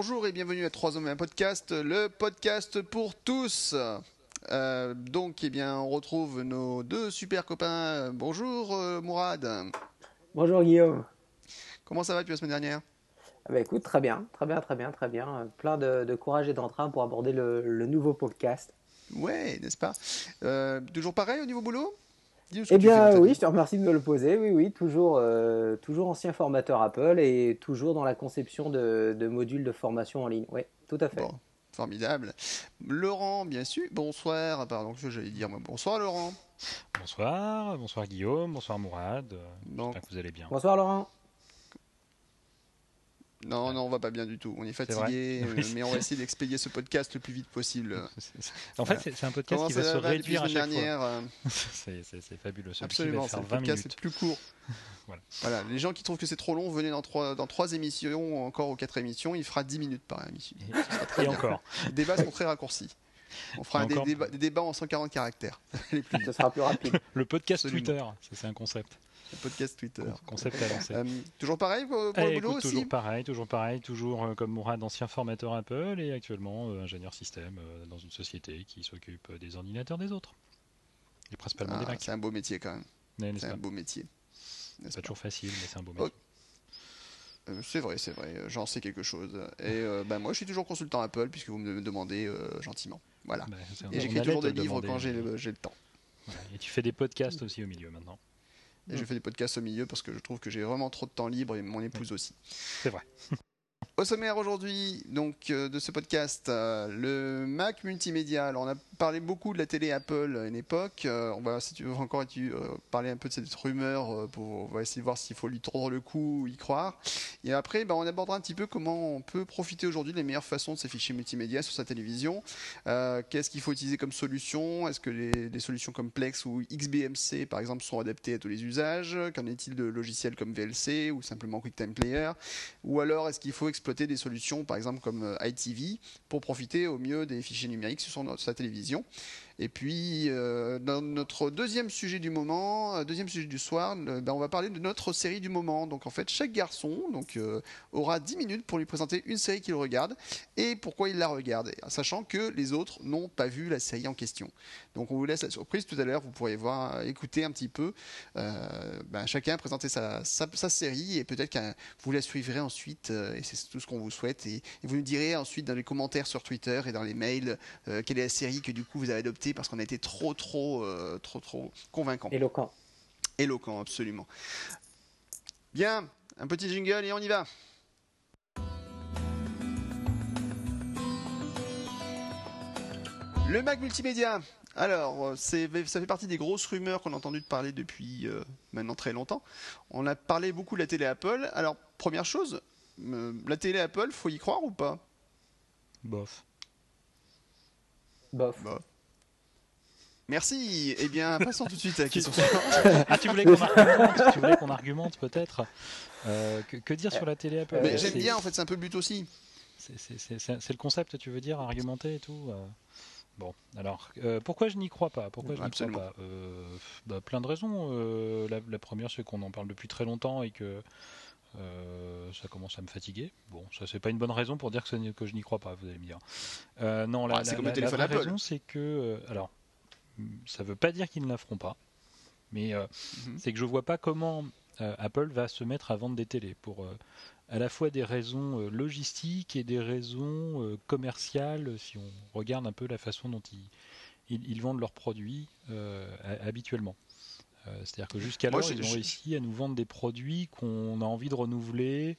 bonjour et bienvenue à 3 hommes et un podcast, le podcast pour tous. Euh, donc, eh bien, on retrouve nos deux super copains. Bonjour euh, Mourad. Bonjour Guillaume. Comment ça va depuis la semaine dernière? Ah bah écoute, très bien, très bien, très bien, très bien. Plein de, courage et d'entrain pour aborder le, nouveau podcast. Ouais, n'est-ce pas? Euh, Toujours pareil au niveau boulot? Eh bien oui, je te remercie de me le poser. Oui, oui, toujours, euh, toujours ancien formateur Apple et toujours dans la conception de, modules de formation en ligne. Oui, tout à fait. formidable. Laurent, bien sûr. Bonsoir. Pardon, j'allais dire bonsoir Laurent. Bonsoir, bonsoir Guillaume, bonsoir Mourad. J'espère que vous allez bien. Bonsoir Laurent. Non, non, on va pas bien du tout. On est fatigué, euh, mais on va essayer d'expédier ce podcast le plus vite possible. En fait, c'est un podcast qui va, se réduire à chaque dernière, fois. Euh, c'est fabuleux. Absolument, c'est un podcast plus court. voilà. Les gens qui trouvent que c'est trop long, venez dans trois, dans trois émissions, encore aux quatre émissions. Il fera 10 minutes par émission. Et, encore. Les débats sont très raccourcis. On fera des, débats, en 140 caractères. Ça sera plus rapide. Le podcast Twitter, c'est un concept podcast Twitter. Concept avancé. Euh, toujours pareil pour, le eh, boulot aussi Toujours pareil, toujours pareil, toujours euh, comme Mourad, ancien formateur Apple et actuellement euh, ingénieur système dans une société qui s'occupe des ordinateurs des autres. Et principalement des ah, Macs. C'est un beau métier quand même. c'est un beau métier. C'est pas toujours facile, mais c'est un beau métier. C'est vrai, c'est vrai, j'en sais quelque chose. Et ben moi, je suis toujours consultant Apple puisque vous me demandez gentiment. Voilà. Bah, et j'écris toujours des livres quand j'ai le, le, temps. Et tu fais des podcasts aussi au milieu maintenant. Et je mm. fais des podcasts au milieu parce que je trouve que j'ai vraiment trop de temps libre et mon épouse aussi. C'est vrai. Au sommaire aujourd'hui donc euh, de ce podcast, euh, le Mac multimédia. Alors on a parlé beaucoup de la télé Apple à une époque. Euh, on va si tu veux encore parler un peu de cette rumeur pour on va essayer de voir s'il faut lui tordre le cou ou y croire. Et après ben, on abordera un petit peu comment on peut profiter aujourd'hui des meilleures façons de ces fichiers multimédia sur sa télévision. Qu'est-ce qu'il faut utiliser comme solution? Est-ce que les, solutions comme Plex ou XBMC par exemple sont adaptées à tous les usages? Qu'en est-il de logiciels comme VLC ou simplement QuickTime Player? Ou alors est-ce qu'il faut des solutions, par exemple comme euh, iTV, pour profiter au mieux des fichiers numériques sur sa télévision. Et puis, euh, dans notre deuxième sujet du moment, euh, deuxième sujet du soir, ben, on va parler de notre série du moment. Donc, en fait, chaque garçon donc, euh, aura 10 minutes pour lui présenter une série qu'il regarde et pourquoi il la regarde, sachant que les autres n'ont pas vu la série en question. Donc, on vous laisse la surprise tout à l'heure. Vous pourrez voir, écouter un petit peu ben, chacun présenter sa, sa, série et peut-être que vous la suivrez ensuite. et c'est tout ce qu'on vous souhaite. Et, et, vous nous direz ensuite dans les commentaires sur Twitter et dans les mails quelle est la série que du coup vous avez adoptée parce qu'on a été trop, trop, euh, trop, trop convaincant. Éloquent. Éloquent, absolument. Bien, un petit jingle et on y va. Le Mac multimédia. Alors, euh, ça fait partie des grosses rumeurs qu'on a entendu parler depuis euh, maintenant très longtemps. On a parlé beaucoup de la télé Apple. Alors, première chose, la télé Apple, faut y croire ou pas? Bof. Bof. Bof. Merci. Eh bien, passons tout de suite à la question ah, tu voulais qu'on argumente, tu voulais qu'on argumente peut-être euh, que, dire sur la télé Apple Mais j'aime bien, en fait, c'est un peu le but aussi. C'est le concept, tu veux dire, argumenter et tout euh. Bon, alors, euh, pourquoi je n'y crois pas? Pourquoi je n'y crois pas? Bah, Plein de raisons. La, première, c'est qu'on en parle depuis très longtemps et que ça commence à me fatiguer. Bon, ça c'est pas une bonne raison pour dire que, que je n'y crois pas, vous allez me dire. non, la, ah, la, raison c'est que, alors, ça ne veut pas dire qu'ils ne la feront pas, mais euh, mhm. c'est que je ne vois pas comment euh, Apple va se mettre à vendre des télés pour euh, à la fois des raisons logistiques et des raisons commerciales, si on regarde un peu la façon dont ils, ils, vendent leurs produits habituellement. C'est-à-dire que jusqu'à là, ils ont réussi à nous vendre des produits qu'on a envie de renouveler.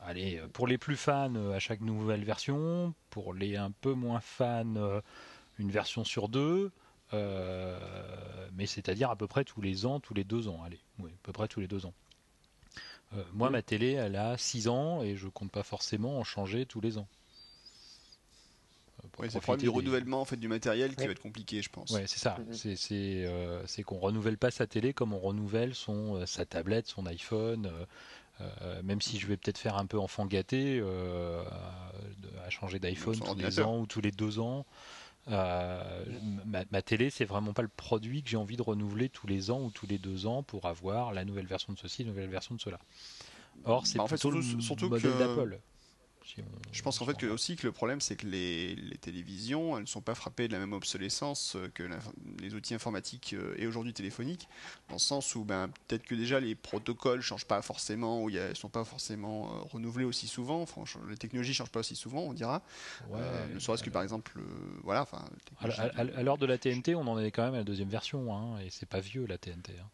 Allez, pour les plus fans, à chaque nouvelle version. Pour les un peu moins fans, une version sur deux. Euh, mais c'est-à-dire à peu près tous les ans, tous les deux ans, allez, oui, à peu près tous les deux ans. Euh, moi, ma télé, elle a 6 ans et je compte pas forcément en changer tous les ans. Euh, c'est le problème du renouvellement en fait, du matériel qui va être compliqué, je pense. Ouais, c'est ça. Mm-hmm. C'est qu'on renouvelle pas sa télé comme on renouvelle son, sa tablette, son iPhone. même si je vais peut-être faire un peu enfant gâté, à changer d'iPhone tous les ans ou tous les deux ans. Euh, ma, télé, c'est vraiment pas le produit que j'ai envie de renouveler tous les ans ou tous les deux ans pour avoir la nouvelle version de ceci, la nouvelle version de cela. Or, c'est bah, plutôt le modèle d'Apple. Je pense en fait que aussi que le problème c'est que les, les, télévisions elles ne sont pas frappées de la même obsolescence que les outils informatiques et aujourd'hui téléphoniques dans le sens où ben, peut-être que déjà les protocoles changent pas forcément ou ne sont pas forcément renouvelés aussi souvent. Enfin, les technologies changent pas aussi souvent on dira. Ne serait-ce que par exemple voilà à, l'heure de la TNT on en est quand même à la deuxième version hein, et c'est pas vieux la TNT hein.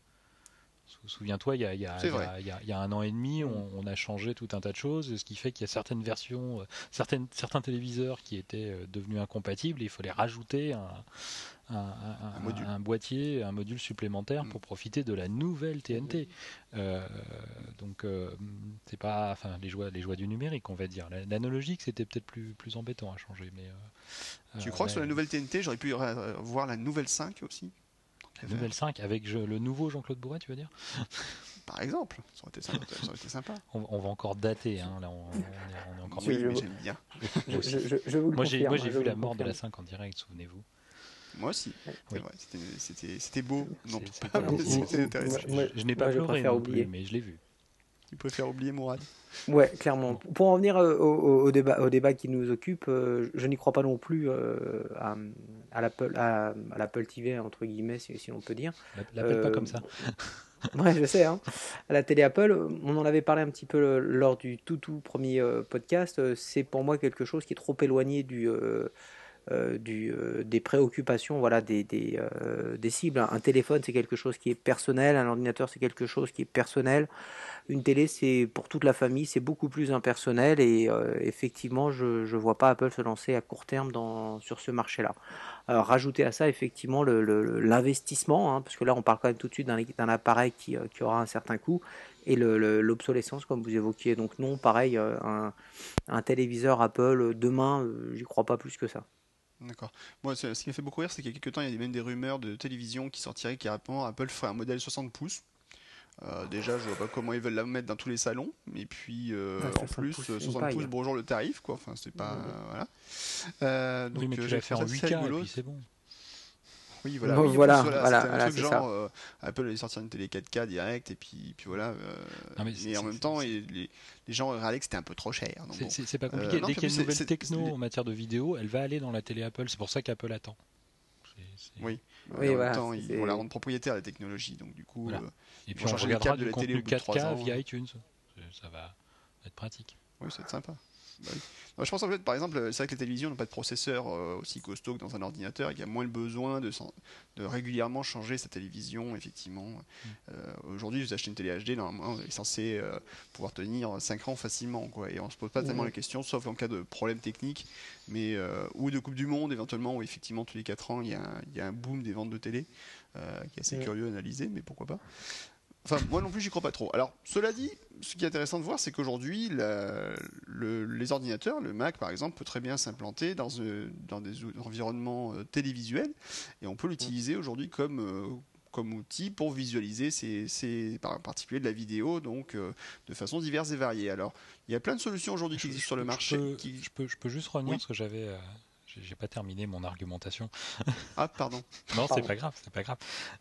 Souviens-toi, il y, a, un an et demi, on, a changé tout un tas de choses, ce qui fait qu'il y a certaines versions, euh, certaines, certains téléviseurs qui étaient euh, devenus incompatibles, il fallait rajouter un, boîtier, un module supplémentaire pour mm. profiter de la nouvelle TNT. Euh, donc, c'est pas, enfin, les joies, les joies du numérique, on va dire. L'analogique, c'était peut-être plus, plus embêtant à changer, mais. tu crois que sur la nouvelle TNT, j'aurais pu voir la nouvelle 5 aussi? La nouvelle 5 avec le nouveau Jean-Claude Bourret, tu veux dire? Par exemple, ça aurait été sympa. On, va encore dater, hein, là on, est, encore Oui, mais j'aime bien. moi j'ai vu la mort de la 5 en direct, souvenez-vous. Moi aussi. C'était beau. Non, c'était intéressant. je, n'ai pas pleuré, mais je l'ai vu. Tu préfères oublier Mourad Ouais, clairement. Pour en venir euh, au, débat, au débat qui nous occupe, euh, je n'y crois pas non plus euh, à, à l'Apple à, l'Apple TV entre guillemets, si, si on peut dire. L'appelle pas comme ça. ouais, je sais. Hein. À la télé Apple, on en avait parlé un petit peu lors du tout tout premier podcast. C'est pour moi quelque chose qui est trop éloigné du euh, du, euh, des préoccupations voilà, des, euh, des, cibles. Un téléphone, c'est quelque chose qui est personnel, un ordinateur, c'est quelque chose qui est personnel. Une télé, c'est pour toute la famille, c'est beaucoup plus impersonnel et effectivement, je ne vois pas Apple se lancer à court terme dans, sur ce marché-là. Alors, rajouter à ça, effectivement, l'investissement, hein, parce que là, on parle quand même tout de suite d'un appareil qui, qui, aura un certain coût et l'obsolescence, comme vous évoquiez. Donc, non, pareil, un, un téléviseur Apple, demain, j'y crois pas plus que ça. D'accord. Moi, ce qui m'a fait beaucoup rire, c'est qu'il y a quelques temps, il y a même des rumeurs de télévision qui sortiraient qui rapidement Apple ferait un modèle 60 pouces. Euh, déjà, je vois pas comment ils veulent la mettre dans tous les salons. Et puis, euh, en plus, 60 pouces, bonjour le tarif, quoi. Enfin, c'est pas. voilà. Euh, donc, oui, mais tu l'as fait en 8K, et puis c'est bon. Oui, voilà. oui, voilà, voilà, voilà, un truc genre euh, Apple allait sortir une télé 4K direct et puis, puis voilà. Euh, mais, en même temps, les, les, gens réalisent que c'était un peu trop cher. C'est pas compliqué. Euh, Dès qu'il y a une nouvelle techno en matière de vidéo, elle va aller dans la télé Apple. C'est pour ça qu'Apple attend. Oui. oui en même temps, ils vont la rendre propriétaire la technologie. Donc du coup, et puis on regardera du contenu 4K via iTunes. Ça va être pratique. Oui, c'est sympa. Bah je pense en fait, par exemple, c'est vrai que les télévisions n'ont pas de processeur euh, aussi costaud que dans un ordinateur et qu'il y a moins le besoin de, de régulièrement changer sa télévision, effectivement. Mm. Euh, aujourd'hui, vous achetez une télé HD, normalement, elle est censée euh, pouvoir tenir 5 ans facilement, quoi. Et on se pose pas tellement la question, sauf en cas de problème technique, mais, ou de Coupe du Monde, éventuellement, où effectivement, tous les 4 ans, il y, a un, il y a un boom des ventes de télé, qui est assez mm. curieux à analyser, mais pourquoi pas. Enfin, moi non plus, j'y crois pas trop. Alors, cela dit, ce qui est intéressant de voir, c'est qu'aujourd'hui, les ordinateurs, le Mac par exemple, peut très bien s'implanter dans, euh, dans, des environnements euh, télévisuels, et on peut l'utiliser aujourd'hui comme, euh, comme outil pour visualiser ces, en particulier de la vidéo, donc de façon diverse et variée. Alors, il y a plein de solutions aujourd'hui qui existent sur le marché. Je peux, je peux, juste revenir ce que j'avais j'ai pas terminé mon argumentation. Ah, pardon. non, c'est pas grave, c'est pas grave.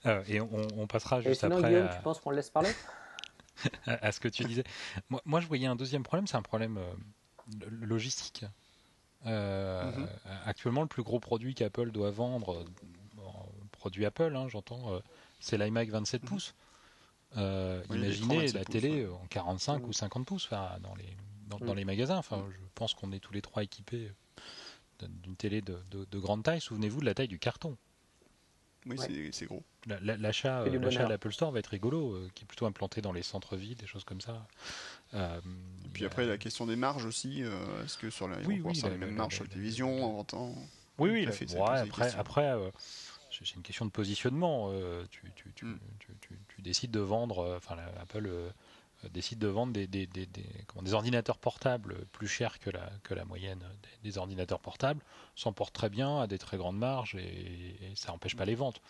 Euh, et on, passera juste sinon, après. Guillaume, tu penses qu'on le laisse parler? À, ce que tu disais. Moi, moi, je voyais un deuxième problème, c'est un problème euh, logistique. Euh, mhm. Actuellement, le plus gros produit qu'Apple doit vendre, produit Apple, hein, j'entends, c'est l'iMac 27 mhm. pouces. imaginez la télé en 45 ou 50 pouces dans, les, dans, dans, les magasins. Enfin, je pense qu'on est tous les trois équipés d'une télé de, grande taille, souvenez-vous de la taille du carton. Oui, c'est gros. L'achat de l'Apple Store va être rigolo, euh, qui est plutôt implanté dans les centres-villes, des choses comme ça. Euh, et puis après, la question des marges aussi. Euh, est-ce que sur la, oui, oui, les mêmes marges sur la télévision, en Oui, oui. Fait, après, après c'est une question de positionnement. Tu, tu, tu, mm. tu, décides de vendre, enfin, Apple euh, décide de vendre des, des, des, des, ordinateurs portables plus chers que la, que la moyenne des, ordinateurs portables, s'en portent très bien à des très grandes marges et, ça n'empêche pas les ventes.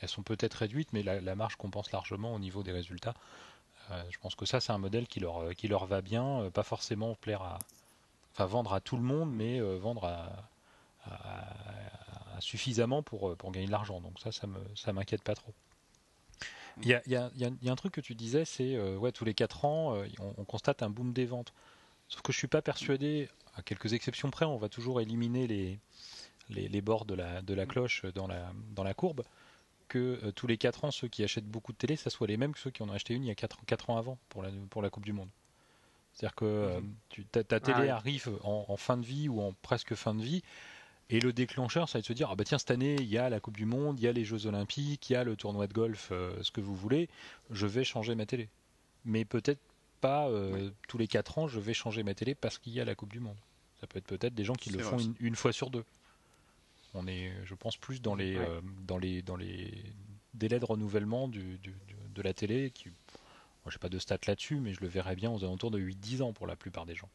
Elles sont peut-être réduites, mais la, marge compense largement au niveau des résultats. Euh, je pense que ça, c'est un modèle qui leur, qui leur va bien, euh, pas forcément plaire à, enfin vendre à tout le monde, mais vendre à, suffisamment pour, pour gagner de l'argent. Donc ça, ça me, ça m'inquiète pas trop. Il y a, y, a, y a, un truc que tu disais, c'est euh, ouais, tous les 4 ans, euh, on, constate un boom des ventes. Sauf que je suis pas persuadé, à quelques exceptions près, on va toujours éliminer les, les, bords de la, de la cloche dans la, dans la courbe, que euh, tous les 4 ans, ceux qui achètent beaucoup de télé, ça soit les mêmes que ceux qui en ont acheté une il y a 4, 4 ans avant pour la, pour la Coupe du Monde. C'est-à-dire que tu, ta, télé ah arrive en, fin de vie ou en presque fin de vie, et le déclencheur, ça va être de se dire ah bah tiens cette année il y a la Coupe du Monde, il y a les Jeux Olympiques, il y a le tournoi de golf, euh, ce que vous voulez, je vais changer ma télé. Mais peut-être pas tous les 4 ans, je vais changer ma télé parce qu'il y a la Coupe du Monde. Ça peut être peut-être des gens qui le font une, fois sur deux. On est, je pense, plus dans les, euh, dans les, dans les délais de renouvellement du, de la télé. Qui, moi, j'ai pas de stats là-dessus, mais je le verrais bien aux alentours de 8-10 ans pour la plupart des gens.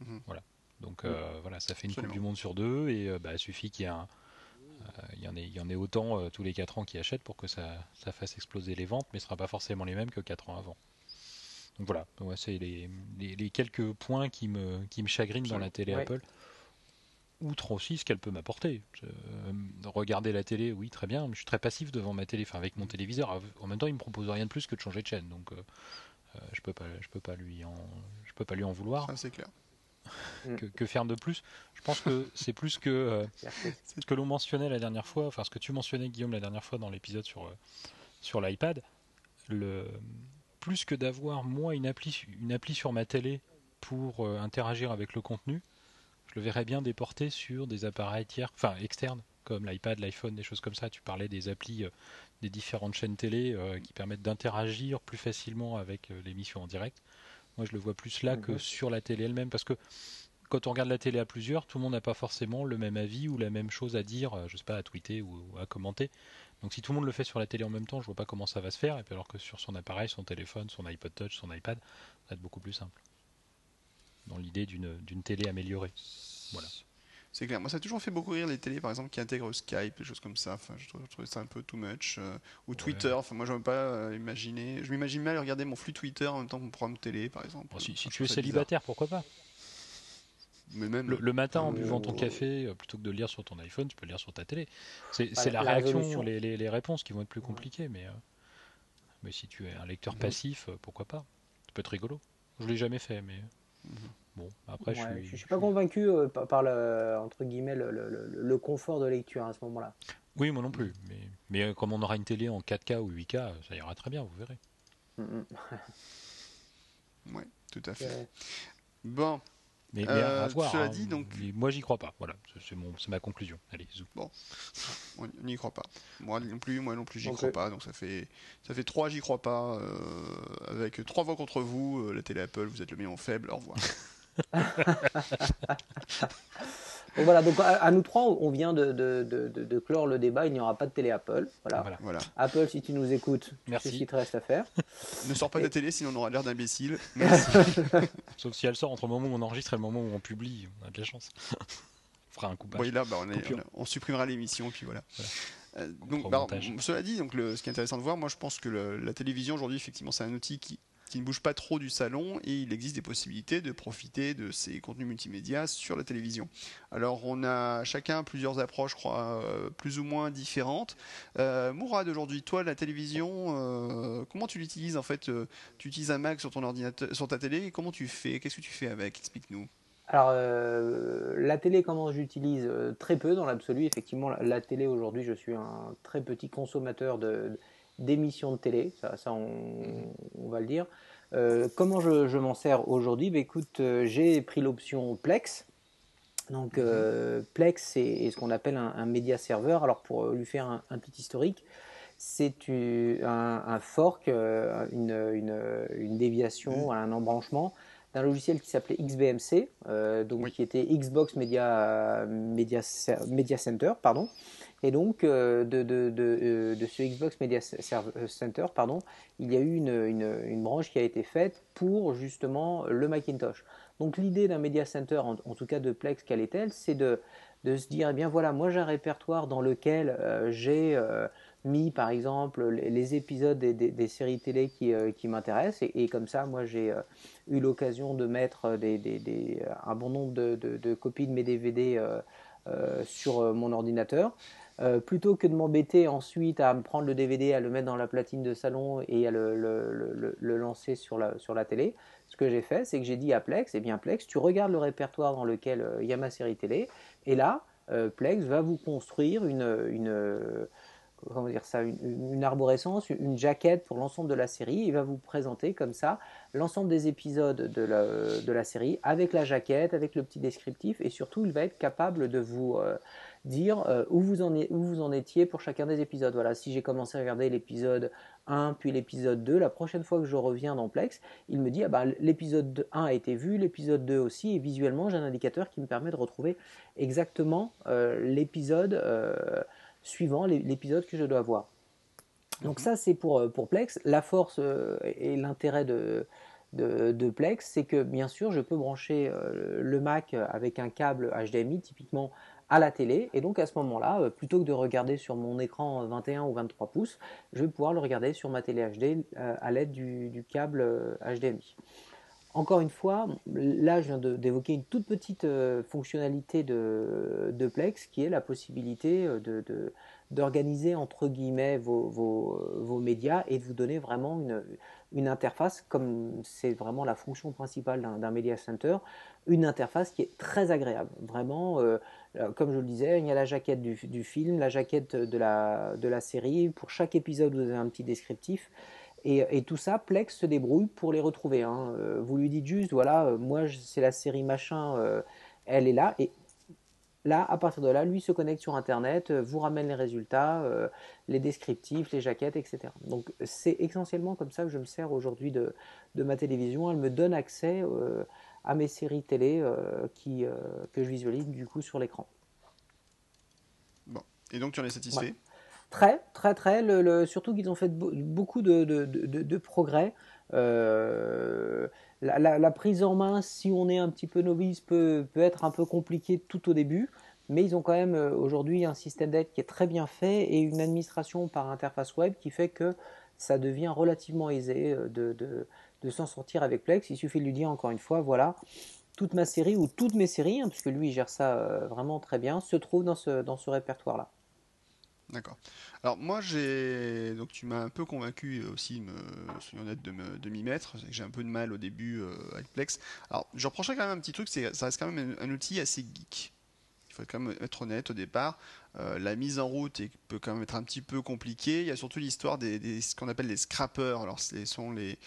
Mhm. Voilà. Donc euh, voilà, ça fait une Coupe du Monde sur deux et euh, bah, il suffit qu'il y, il y, en ait, il y en ait autant tous les 4 ans qui achètent pour que ça, ça, fasse exploser les ventes, mais ce ne sera pas forcément les mêmes que 4 ans avant. Donc voilà, c'est les, les, quelques points qui me, qui me chagrinent dans la télé Apple outre aussi ce qu'elle peut m'apporter. Euh, regarder la télé, oui, très bien, mais je suis très passif devant ma télé, enfin avec mon téléviseur. En même temps, il me propose rien de plus que de changer de chaîne, donc euh, euh, je peux pas, je peux pas lui en, je peux pas lui en vouloir. c'est clair. Que, faire de plus Je pense que c'est plus que ce que l'on mentionnait la dernière fois, enfin ce que tu mentionnais Guillaume la dernière fois dans l'épisode sur sur l'iPad. Le plus que d'avoir moi une appli, une appli sur ma télé pour interagir avec le contenu, je le verrais bien déporté sur des appareils tiers, enfin externes, comme l'iPad, l'iPhone, des choses comme ça. Tu parlais des applis euh, des différentes chaînes télé euh, qui permettent d'interagir plus facilement avec euh, l'émission en direct. Moi, je le vois plus là que mhm. sur la télé elle-même, parce que quand on regarde la télé à plusieurs, tout le monde n'a pas forcément le même avis ou la même chose à dire, je sais pas, à tweeter ou, à commenter. Donc si tout le monde le fait sur la télé en même temps, je vois pas comment ça va se faire. Et puis alors que sur son appareil, son téléphone, son iPod Touch, son iPad, ça va être beaucoup plus simple dans l'idée d'une télé améliorée. Voilà. C'est clair. Moi, ça a toujours fait beaucoup rire les télés, par exemple, qui intègrent Skype, des choses comme ça. Enfin, je trouvais ça un peu too much. Euh, ou Twitter. Enfin, moi, je ne pas euh, imaginer. Je m'imagine mal regarder mon flux Twitter en même temps que mon programme télé, par exemple. si, tu es célibataire, pourquoi pas? Mais même le, matin, en buvant ton café, euh, plutôt que de lire sur ton iPhone, tu peux lire sur ta télé. C'est la, réaction, les, les, réponses qui vont être plus compliquées, mais, mais si tu es un lecteur mhm. passif, pourquoi pas? Ça peut être rigolo. Je l'ai jamais fait, mais. Mhm. Bon, après, je suis. Je suis pas convaincu euh, par, le, entre guillemets, le, confort de lecture à ce moment-là. Oui, moi non plus. Mais, mais euh, comme on aura une télé en 4K ou 8K, ça ira très bien, vous verrez. Mm, mm. oui, tout à fait. Bon. Mais, mais à, euh, voir, cela hein. dit, donc... moi, j'y crois pas. Voilà, c'est ma conclusion. Allez, zou. Bon, on n'y croit pas. Moi non plus, moi non plus, j'y crois pas. Donc ça fait, ça fait trois, j'y crois pas. avec trois voix contre vous, la télé Apple, vous êtes le million faible. Au revoir. voilà, donc à, nous trois, on vient de, de, de, clore le débat. Il n'y aura pas de télé Apple. Voilà. voilà. Apple, si tu nous écoutes, c'est ce qu'il te reste à faire. ne sors pas de la télé, sinon on aura l'air d'imbécile. Sauf si elle sort entre le moment où on enregistre et le moment où on publie. On a de la chance. on fera un coup Oui, là, bah, on, supprimera l'émission, puis voilà. Euh, donc, bah, cela dit, donc le, ce qui est intéressant de voir, moi je pense que la télévision aujourd'hui, effectivement, c'est un outil qui qui ne bouge pas trop du salon et il existe des possibilités de profiter de ces contenus multimédia sur la télévision. Alors on a chacun plusieurs approches, je crois, euh, plus ou moins différentes. Euh, Mourad, aujourd'hui, toi, la télévision, euh, comment tu l'utilises en fait Tu utilises un Mac sur ton ordinateur, sur ta télé, comment tu fais Qu'est-ce que tu fais avec Explique-nous. Alors, la télé, comment j'utilise Très peu dans l'absolu. Effectivement, la, télé, aujourd'hui, je suis un très petit consommateur de, d'émissions de télé, ça, ça on, va le dire. Euh, comment je, m'en sers aujourd'hui? Ben, Écoute, euh, j'ai pris l'option Plex. Donc euh, Plex, c'est ce qu'on appelle un, média serveur. Alors pour lui faire un, petit historique, c'est un, fork, une, une, déviation, un embranchement d'un logiciel qui s'appelait XBMC, donc qui était Xbox Media, Media, Media Center, pardon. Et donc, euh, euh, de, ce Xbox Media Center, pardon, il y a eu une, branche qui a été faite pour justement le Macintosh. Donc, l'idée d'un Media Center, en, tout cas de Plex, quelle est-elle? C'est de, se dire, eh bien voilà, moi j'ai un répertoire dans lequel euh, j'ai mis par exemple les, épisodes des, séries télé qui, m'intéressent. Et, comme ça moi j'ai eu l'occasion de mettre un bon nombre de, copies de mes DVD sur mon ordinateur euh, plutôt que de m'embêter ensuite à me prendre le DVD, à le mettre dans la platine de salon et à le, lancer sur la, sur la télé, ce que j'ai fait, c'est que j'ai dit à Plex, eh bien Plex, tu regardes le répertoire dans lequel euh, il y a ma série télé, et là, euh, Plex va vous construire une, une comment dire ça, une, arborescence, une jaquette pour l'ensemble de la série. Il va vous présenter comme ça l'ensemble des épisodes de la, de la, série avec la jaquette, avec le petit descriptif et surtout il va être capable de vous dire euh, où, vous en où vous en étiez pour chacun des épisodes. Voilà, si j'ai commencé à regarder l'épisode 1 puis l'épisode 2, la prochaine fois que je reviens dans Plex, il me dit ah bah, l'épisode 1 a été vu, l'épisode 2 aussi et visuellement j'ai un indicateur qui me permet de retrouver exactement euh, l'épisode suivant l'épisode que je dois voir. Donc ça, c'est pour, euh, pour Plex. La force euh, et l'intérêt de, de, Plex, c'est que bien sûr, je peux brancher euh, le Mac avec un câble HDMI, typiquement à la télé. Et donc à ce moment-là, plutôt que de regarder sur mon écran 21 ou 23 pouces, je vais pouvoir le regarder sur ma télé HD à l'aide du, câble HDMI. Encore une fois, là je viens d'évoquer une toute petite euh, fonctionnalité de, Plex qui est la possibilité euh, d'organiser entre guillemets vos, médias et de vous donner vraiment une, interface, comme c'est vraiment la fonction principale d'un Media Center, une interface qui est très agréable. Vraiment, euh, comme je le disais, il y a la jaquette du, film, la jaquette de la, série. Pour chaque épisode, vous avez un petit descriptif. Et, tout ça, Plex se débrouille pour les retrouver. Hein. Euh, vous lui dites juste, voilà, euh, moi c'est la série machin, euh, elle est là. Et là, à partir de là, lui se connecte sur Internet, vous ramène les résultats, les descriptifs, les jaquettes, etc. Donc c'est essentiellement comme ça que je me sers aujourd'hui de, ma télévision. Elle me donne accès à mes séries télé qui, que je visualise du coup sur l'écran. Bon. Et donc tu en es satisfait? Très, très, très. Le, surtout qu'ils ont fait beaucoup de, de, progrès. Euh, la, prise en main, si on est un petit peu novice, peut, peut être un peu compliqué tout au début. Mais ils ont quand même euh, aujourd'hui un système d'aide qui est très bien fait et une administration par interface web qui fait que ça devient relativement aisé euh, de, de, s'en sortir avec Plex. Il suffit de lui dire encore une fois, voilà, toute ma série ou toutes mes séries, hein, puisque lui il gère ça vraiment très bien, se trouvent dans ce, dans ce répertoire-là. D'accord. Alors moi j'ai donc tu m'as un peu convaincu aussi, me soyons honnêtes, de, de m'y mettre. J'ai un peu de mal au début euh, avec Plex. Alors je reprocherais quand même un petit truc, c'est ça reste quand même un, outil assez geek. Il faut quand même être honnête au départ. Euh, la mise en route peut quand même être un petit peu compliquée. Il y a surtout l'histoire des, ce qu'on appelle les scrappers. Alors, ce sont les,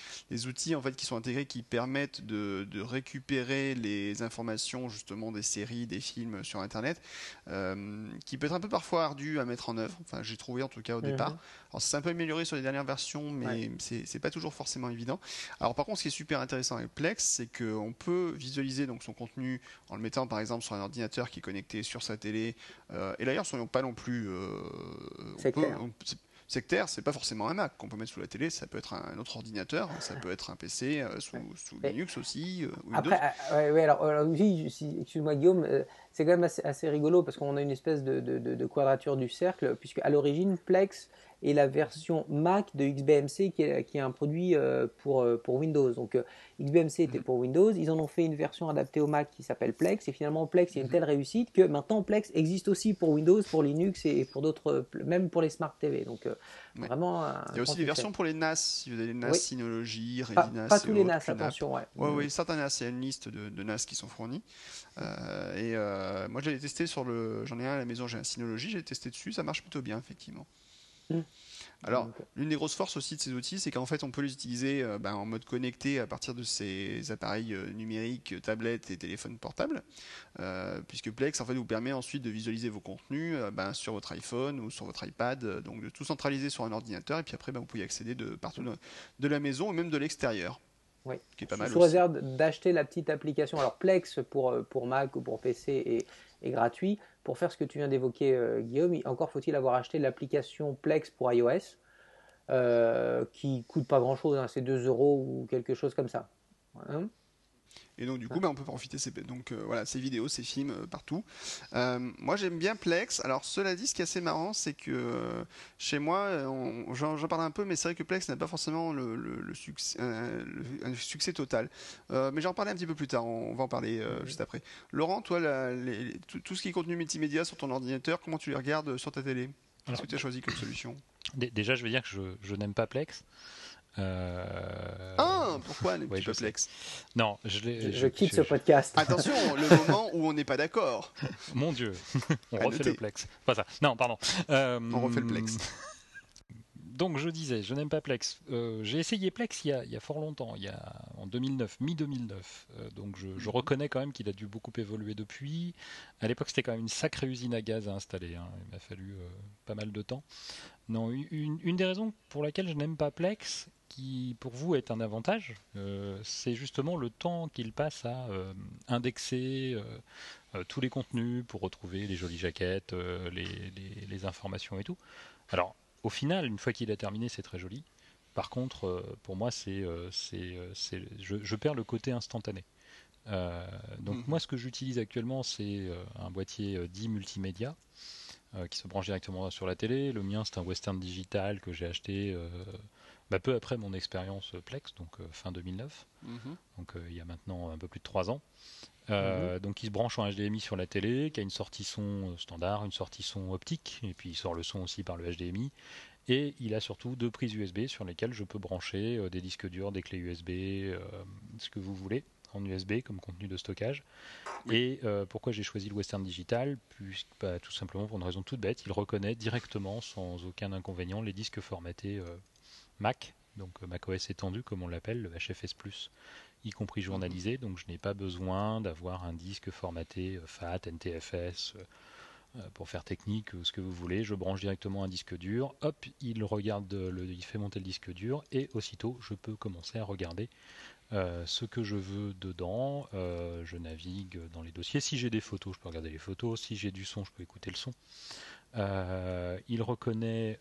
outils en fait qui sont intégrés qui permettent de, récupérer les informations justement des séries, des films sur Internet, euh, qui peut être un peu parfois ardu à mettre en œuvre. Enfin, j'ai trouvé en tout cas au départ. Mhm. Alors, c'est un peu amélioré sur les dernières versions, mais c'est pas toujours forcément évident. Alors, par contre, ce qui est super intéressant avec Plex, c'est qu'on peut visualiser donc son contenu en le mettant par exemple sur un ordinateur qui est connecté sur sa télé. Euh, et d'ailleurs, sur pas non plus. Euh, sectaire. sectaire, c'est pas forcément un Mac qu'on peut mettre sous la télé, ça peut être un autre ordinateur, ça peut être un PC euh, sous, Linux aussi. Euh, Après, ouais, alors, excuse-moi Guillaume, c'est quand même assez, rigolo parce qu'on a une espèce de, de, quadrature du cercle, puisque à l'origine, Plex et la version Mac de XBMC qui est, qui est un produit euh, pour, euh, pour Windows. Donc euh, XBMC était mhm. pour Windows, ils en ont fait une version adaptée au Mac qui s'appelle Plex et finalement Plex a une mhm. telle réussite que maintenant Plex existe aussi pour Windows, pour Linux et pour d'autres, même pour les Smart TV. Donc vraiment. Il y a aussi des versions pour les NAS, si vous avez les NAS Synology, Retina. Pas, tous les NAS, attention. Ouais. Ouais, oui, certains NAS, il y a une liste de, de NAS qui sont fournis. et moi j'avais testé sur le, j'en ai un à la maison, j'ai un Synology, j'ai testé dessus, ça marche plutôt bien effectivement. Hmm. Alors, l'une des grosses forces aussi de ces outils, c'est qu'en fait, on peut les utiliser euh, ben, en mode connecté à partir de ces appareils euh, numériques, tablettes et téléphones portables, euh, puisque Plex en fait vous permet ensuite de visualiser vos contenus ben, sur votre iPhone ou sur votre iPad, donc de tout centraliser sur un ordinateur, et puis après, ben, vous pouvez y accéder de partout de, la maison ou même de l'extérieur. Oui. Qui est pas mal. Sous réserve d'acheter la petite application. Alors Plex pour, pour Mac ou pour PC est gratuit. Pour faire ce que tu viens d'évoquer, euh, Guillaume, encore faut-il avoir acheté l'application Plex pour iOS, euh, qui coûte pas grand-chose, hein, c'est 2 euros ou quelque chose comme ça. Hein Et donc, du coup, bah, on peut profiter ces, donc, voilà, ces vidéos, ces films partout. moi, j'aime bien Plex. Alors, cela dit, ce qui est assez marrant, c'est que chez moi, j'en parle un peu, mais c'est vrai que Plex n'a pas forcément le, succès, un succès total. mais j'en parlais un petit peu plus tard, on, va en parler juste après. Laurent, toi, tout, ce qui est contenu multimédia sur ton ordinateur, comment tu les regardes sur ta télé? Qu'est-ce que tu as choisi comme solution? Déjà, je veux dire que je, n'aime pas Plex. Euh... Ah, pourquoi n'aimes pas Plex Non, je, je, quitte ce podcast. Attention, le moment où on n'est pas d'accord. Mon Dieu, on refait le Plex. Pas ça. Non, pardon. Euh, on refait le Plex donc je disais, je n'aime pas Plex. Euh, j'ai essayé Plex il y, a, fort longtemps, il y a en 2009, mi-2009. Euh, donc je, mhm. reconnais quand même qu'il a dû beaucoup évoluer depuis. À l'époque, c'était quand même une sacrée usine à gaz à installer. Hein. Il m'a fallu euh, pas mal de temps. Non, une, des raisons pour laquelle je n'aime pas Plex, qui pour vous est un avantage, c'est justement le temps qu'il passe à indexer tous les contenus pour retrouver les jolies jaquettes, les, les informations et tout. Alors, au final, une fois qu'il a terminé, c'est très joli. Par contre, euh, pour moi, c'est, euh, euh, c'est, je, perds le côté instantané. donc mhm. moi, ce que j'utilise actuellement, c'est un boîtier dit multimédia qui se branche directement sur la télé. Le mien, c'est un Western Digital que j'ai acheté bah, peu après mon expérience Plex, donc fin 2009. Mhm. Donc il y a maintenant un peu plus de 3 ans. Mhm. Donc il se branche en HDMI sur la télé, qui a une sortie son standard, une sortie son optique, et puis il sort le son aussi par le HDMI. Et il a surtout deux prises USB sur lesquelles je peux brancher euh, des disques durs, des clés USB, euh, ce que vous voulez en USB comme contenu de stockage. Et euh, pourquoi j'ai choisi le Western Digital? Puisque, bah, Tout simplement pour une raison toute bête, il reconnaît directement, sans aucun inconvénient, les disques formatés Mac, donc macOS étendu comme on l'appelle, le HFS ⁇ y compris journalisé, donc je n'ai pas besoin d'avoir un disque formaté FAT, NTFS, euh, pour faire technique, ce que vous voulez. Je branche directement un disque dur, hop, il regarde, le, il fait monter le disque dur et aussitôt je peux commencer à regarder euh, ce que je veux dedans. Euh, je navigue dans les dossiers. Si j'ai des photos, je peux regarder les photos. Si j'ai du son, je peux écouter le son. Il reconnaît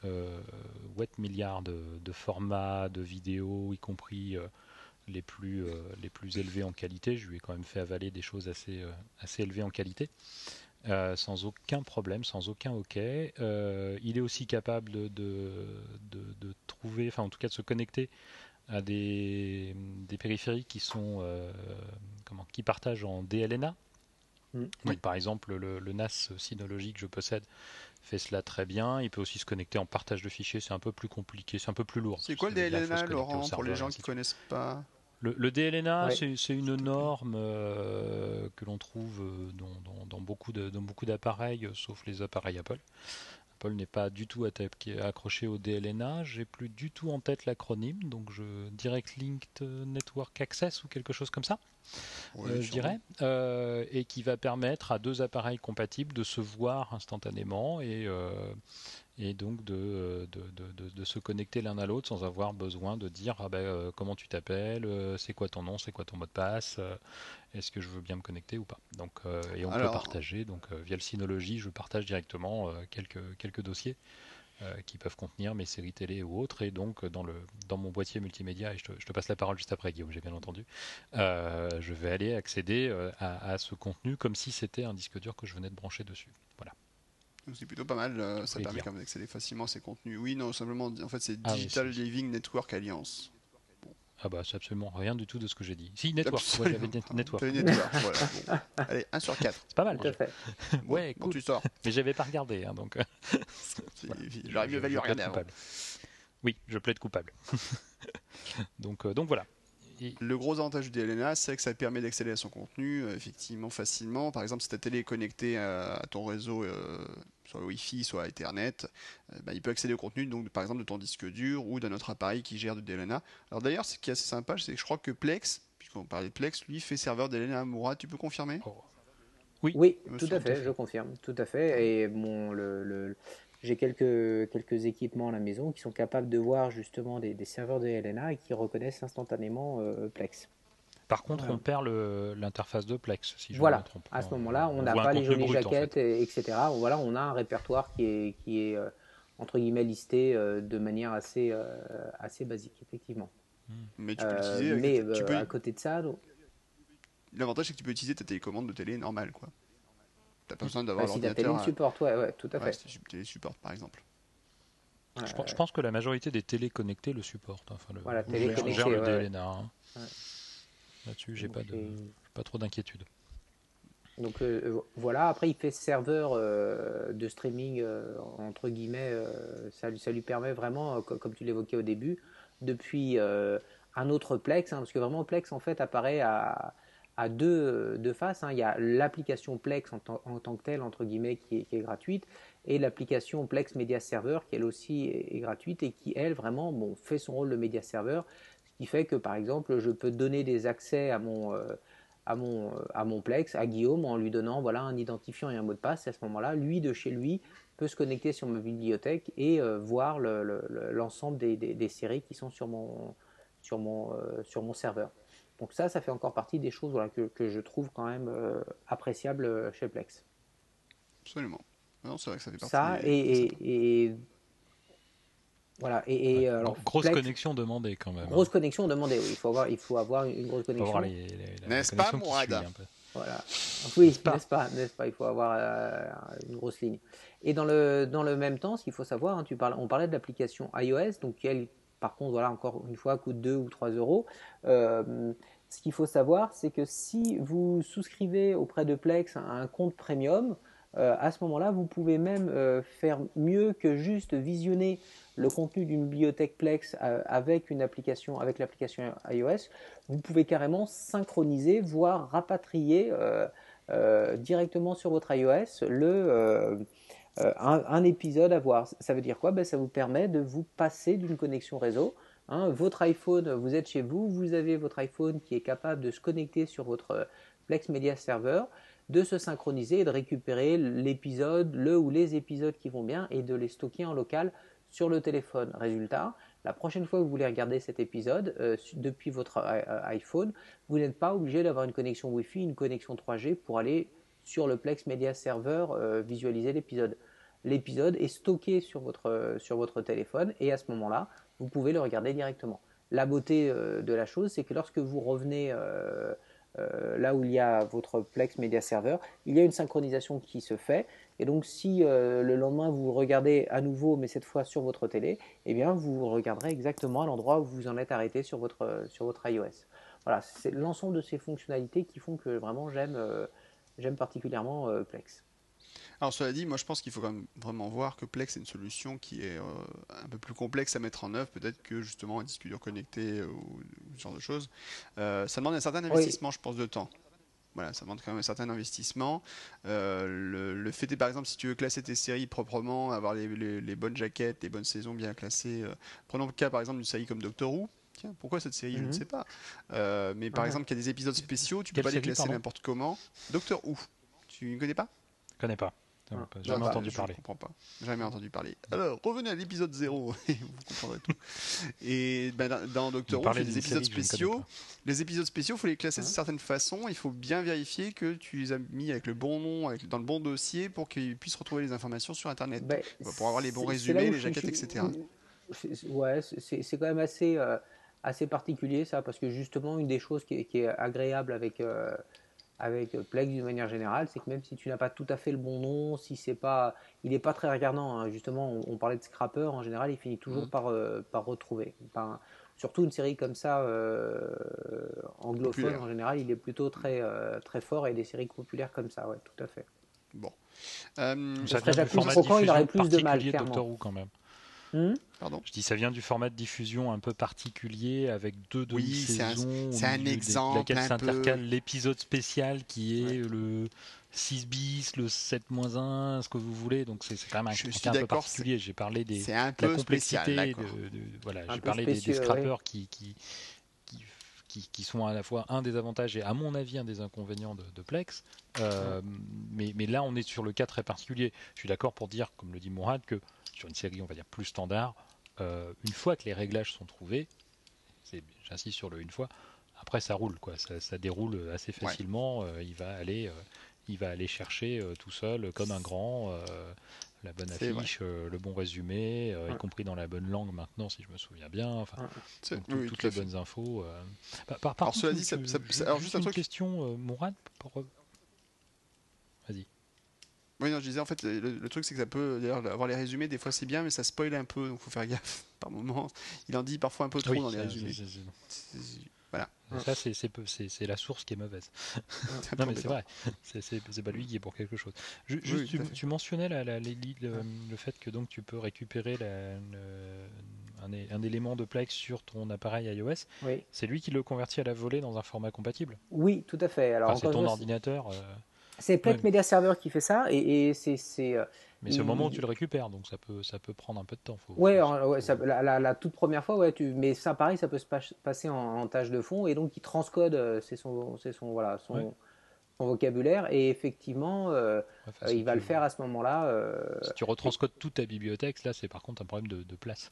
8 milliards de, formats de vidéos, y compris les, plus, les plus élevés en qualité. Je lui ai quand même fait avaler des choses assez, assez élevées en qualité. Euh, sans aucun problème, sans aucun OK. Euh, il est aussi capable de, de, trouver, enfin en tout cas de se connecter à des, des périphériques qui sont euh, comment, qui partagent en DLNA. Mm. par exemple, le, NAS Synology que je possède fait cela très bien. Il peut aussi se connecter en partage de fichiers. C'est un peu plus compliqué, c'est un peu plus lourd. C'est quoi le DLNA, Laurent, pour les gens qui ne connaissent pas le, DLNA, c'est une norme euh, que l'on trouve euh, dans, beaucoup d'appareils, euh, sauf les appareils Apple. Apple n'est pas du tout accroché au DLNA. J'ai plus du tout en tête l'acronyme, donc je Direct Linked Network Access ou quelque chose comme ça, je dirais, et qui va permettre à deux appareils compatibles de se voir instantanément et et donc de, de, de, se connecter l'un à l'autre sans avoir besoin de dire ah ben, euh, comment tu t'appelles, euh, c'est quoi ton nom, c'est quoi ton mot de passe, euh, est-ce que je veux bien me connecter ou pas. Donc, et on peut partager, donc via le Synology, je partage directement quelques, quelques dossiers. Qui peuvent contenir mes séries télé ou autres. Et donc dans le dans mon boîtier multimédia et je te, je te passe la parole juste après Guillaume j'ai bien entendu je vais aller accéder à, à, ce contenu comme si c'était un disque dur que je venais de brancher dessus. Voilà. C'est plutôt pas mal, euh, ça permet quand même d'accéder facilement à ces contenus. Oui, non, simplement, en fait, c'est ah Digital Living Network Alliance. Ah bah c'est absolument rien du tout de ce que j'ai dit. Si, Network, ouais, j'avais Network. network voilà, Allez, 1 sur 4. C'est pas mal. Tout à fait. ouais, cool. tu sors. Mais j'avais pas regardé, hein, donc... Euh, J'aurais mieux valu regarder avant. Oui, je plaide coupable. donc, euh, donc voilà. Le gros avantage du DLNA, c'est que ça permet d'accéder à son contenu effectivement facilement. Par exemple, si ta télé est connectée à, ton réseau soit Wi-Fi, soit Ethernet, euh, bah, il peut accéder au contenu, donc par exemple de ton disque dur ou d'un autre appareil qui gère de DLNA. Alors d'ailleurs, ce qui est assez sympa, c'est que je crois que Plex, puisqu'on parlait de Plex, lui fait serveur DLNA Moura. Tu peux confirmer? Oh. Oui, oui tout à fait, je confirme, tout à fait. Et bon, le, j'ai quelques, quelques équipements à la maison qui sont capables de voir justement des, serveurs DLNA et qui reconnaissent instantanément euh, Plex. Par contre, on perd l'interface de Plex, si je voilà. me trompe. À ce moment-là, on n'a pas les jolies jaquettes, etc. Voilà, on a un répertoire qui est, qui est euh, entre guillemets listé euh, de manière assez, euh, assez basique, effectivement. Hmm. Mais tu peux utiliser. mais à côté de ça, l'avantage c'est que tu peux utiliser ta télécommande de télé normale, quoi. T'as pas besoin d'avoir si ta l'ordinateur. télé à- supporte, ouais, ouais, tout à Ouais, fait. si télé support, par exemple. Je, pense, je pense que la majorité des télés connectées le supportent. Enfin, le, Voilà, télé gère- on connectée, gère le. DLNA. hein. Là-dessus, j'ai pas, de, c'est- pas trop d'inquiétude. Donc euh, voilà, après il fait serveur euh, de streaming euh, entre guillemets, euh, ça, lui- ça lui permet vraiment, euh, co- comme tu l'évoquais au début, depuis euh, un autre Plex, hein, parce que vraiment Plex en fait apparaît à, à deux, deux faces. hein. Il y a l'application Plex en, tant- en tant que telle, entre guillemets, qui est, qui est gratuite, et l'application Plex Media Server qui elle aussi est, est gratuite et qui elle vraiment bon, fait son rôle de Media Server, ce qui fait que par exemple je peux donner des accès à mon... euh, à mon, euh, à mon Plex, à Guillaume, en lui donnant voilà, un identifiant et un mot de passe. Et à ce moment-là, lui, de chez lui, peut se connecter sur ma bibliothèque et euh, voir le- le- le- l'ensemble des, des- des séries qui sont sur mon, sur, mon, euh, sur mon serveur. Donc ça, ça fait encore partie des choses voilà, que, que je trouve quand même euh, appréciables chez Plex. Absolument. Non, c'est vrai que ça fait partie. Ça, des- et, et- et- voilà, et, et, Ouais. alors, Bon, grosse Plex, connexion demandée quand même. hein. Grosse connexion demandée, oui, il faut avoir, il faut avoir une grosse connexion. N'est-ce pas, Mourad. Voilà. Oui, N'est-ce pas n'est-ce pas, n'est-ce pas Il faut avoir euh, une grosse ligne. Et dans le, dans le même temps, ce qu'il faut savoir, hein, tu parles, on parlait de l'application iOS, donc qui, elle, par contre, voilà, encore une fois, coûte 2 ou 3 euros. Euh, ce qu'il faut savoir, c'est que si vous souscrivez auprès de Plex à un compte premium, euh, à ce moment-là, vous pouvez même euh, faire mieux que juste visionner le contenu d'une bibliothèque Plex euh, avec une application, avec l'application iOS. Vous pouvez carrément synchroniser, voire rapatrier directement sur votre iOS le, un, un épisode à voir. Ça veut dire quoi? Ben, Ça vous permet de vous passer d'une connexion réseau. Hein, votre iPhone, vous êtes chez vous, vous avez votre iPhone qui est capable de se connecter sur votre Plex Media Server, de se synchroniser et de récupérer l'épisode, le ou les épisodes qui vont bien et de les stocker en local sur le téléphone. Résultat, la prochaine fois que vous voulez regarder cet épisode euh, depuis votre euh, iPhone, vous n'êtes pas obligé d'avoir une connexion Wi-Fi, une connexion 3G pour aller sur le Plex Media Server euh, visualiser l'épisode. L'épisode est stocké sur votre, euh, sur votre téléphone et à ce moment-là, vous pouvez le regarder directement. La beauté euh, de la chose, c'est que lorsque vous revenez euh, euh, là où il y a votre Plex Media Server, il y a une synchronisation qui se fait. Et donc, si euh, le lendemain vous regardez à nouveau, mais cette fois sur votre télé, eh bien, vous regarderez exactement à l'endroit où vous en êtes arrêté sur votre, sur votre iOS. Voilà, c'est l'ensemble de ces fonctionnalités qui font que vraiment j'aime euh, particulièrement euh, Plex. Alors cela dit, moi je pense qu'il faut quand même vraiment voir que Plex est une solution qui est euh, un peu plus complexe à mettre en œuvre, peut-être que justement un disque dur connecté euh, ou, ou ce genre de choses. Euh, ça demande un certain investissement, je pense, de temps. Voilà, ça demande quand même un certain investissement. Euh, le, le fait est, par exemple, si tu veux classer tes séries proprement, avoir les, les- les bonnes jaquettes, les bonnes saisons bien classées. prenons le cas, par exemple, d'une série comme Doctor Who. Tiens, pourquoi cette série Je ne Mhm. sais pas. Euh, mais par Ouais. exemple, qu'il y a des épisodes spéciaux, tu peux Quelle pas les classer n'importe comment. Doctor Who. Tu ne connais pas? Je connais pas. Ah. J'ai Jamais bah, entendu je parler. comprends pas. Jamais entendu parler. Alors, revenez à l'épisode 0 et vous comprendrez tout. Et ben, dans, Doctor Who, parlez il y a des d'une épisodes je ne spéciaux. Les épisodes spéciaux, il faut les classer Hein d'une certaine façon. Il faut bien vérifier que tu les as mis avec le bon nom, avec, dans le bon dossier pour qu'ils puissent retrouver les informations sur Internet. Ben, pour avoir les bons résumés, les je- jaquettes, je- etc. Ouais, c'est c'est quand même assez, euh, assez particulier ça, parce que justement, une des choses qui est, qui est agréable avec, euh, avec Plex d'une manière générale, c'est que même si tu n'as pas tout à fait le bon nom, si c'est pas, il n'est pas très regardant. hein. Justement, on, on parlait de Scrapper, en général, il finit toujours Mhm. par, euh, par retrouver. Par- surtout une série comme ça, euh, anglophone, Populaire. en général, il est plutôt très, euh, très fort, et des séries populaires comme ça, ouais, tout à fait. Bon. Euh, Ça serait Jacques Croquant, il aurait plus de mal, clairement. Doctor Who quand même. Hmm pardon. Je dis ça vient du format de diffusion un peu particulier avec deux Oui, c'est un- demi-saisons. au c'est un des- exemple laquelle un peu- s'intercale l'épisode spécial qui est Ouais. le 6 bis, le 7-1, ce que vous voulez. Donc c'est quand même un Je suis un peu particulier. J'ai parlé des, un de la complexité. spécial, de, d'accord. de- voilà, Un j'ai parlé des, scrappers qui, qui, qui, qui, qui sont à la fois un des avantages et à mon avis un des inconvénients de, de Plex. Euh, mais, mais là, on est sur le cas très particulier. Je suis d'accord pour dire, comme le dit Mourad, que sur une série, on va dire plus standard, euh, une fois que les réglages sont trouvés, j'insiste sur le une fois, après ça roule, quoi. Ça, ça déroule assez facilement. euh, il va aller, euh, il va aller chercher tout seul, comme un grand, la bonne affiche, euh, le bon résumé, euh, y compris dans la bonne langue maintenant, si je me souviens bien. Enfin, toutes les bonnes infos. Bah, par, alors, cela dit, ça, alors juste une question, Mourad, pour... Vas-y. Oui, non, je disais en fait, le, truc c'est que ça peut, d'ailleurs, avoir les résumés, des fois c'est bien, mais ça spoil un peu, donc faut faire gaffe par moment. Il en dit parfois un peu trop dans les résumés. Voilà. Ça, c'est la source qui est mauvaise. non, mais c'est vrai. C'est pas lui qui est pour quelque chose. Juste, tu, mentionnais la, le, fait que donc tu peux récupérer un, un, élément de Plex sur ton appareil iOS. Oui. C'est lui qui le convertit à la volée dans un format compatible? Oui, tout à fait. Alors, c'est ton ordinateur. Euh, c'est Plex Media Server qui fait ça et, c'est. Euh, mais c'est au moment où tu le récupères, donc ça peut, ça peut prendre un peu de temps. Faut, ouais, la, toute première fois, ouais, tu, mais ça, pareil, ça peut se passer en, tâche de fond, et donc il transcode, euh, c'est son, c'est son, voilà, son, vocabulaire, et effectivement, euh, il va le faire à ce moment-là. si tu retranscodes toute ta bibliothèque, là, c'est par contre un problème de, place.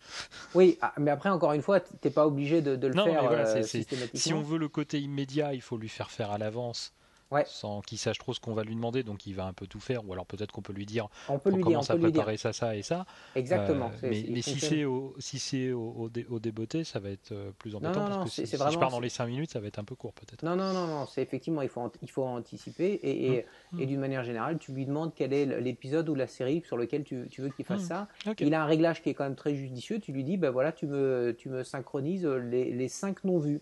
Oui, ah, mais après, encore une fois, tu n'es pas obligé de, le faire systématiquement. Si on veut le côté immédiat, il faut lui faire faire à l'avance sans qu'il sache trop ce qu'on va lui demander, donc il va un peu tout faire, ou alors peut-être qu'on peut lui dire on peut lui commence à préparer ça, ça et ça. Exactement. Euh, mais, si c'est au, si c'est au, au, débeauté, ça va être euh, plus embêtant parce que si, je pars dans les 5 minutes, ça va être un peu court peut-être. Non, non, non, non, c'est effectivement il faut il faut anticiper et, et, mmh. Mmh. d'une manière générale, tu lui demandes quel est l'épisode ou la série sur lequel tu, tu veux qu'il fasse mmh. ça. Il a un réglage qui est quand même très judicieux. Tu lui dis ben voilà, tu me tu me synchronises les, les 5 non vus.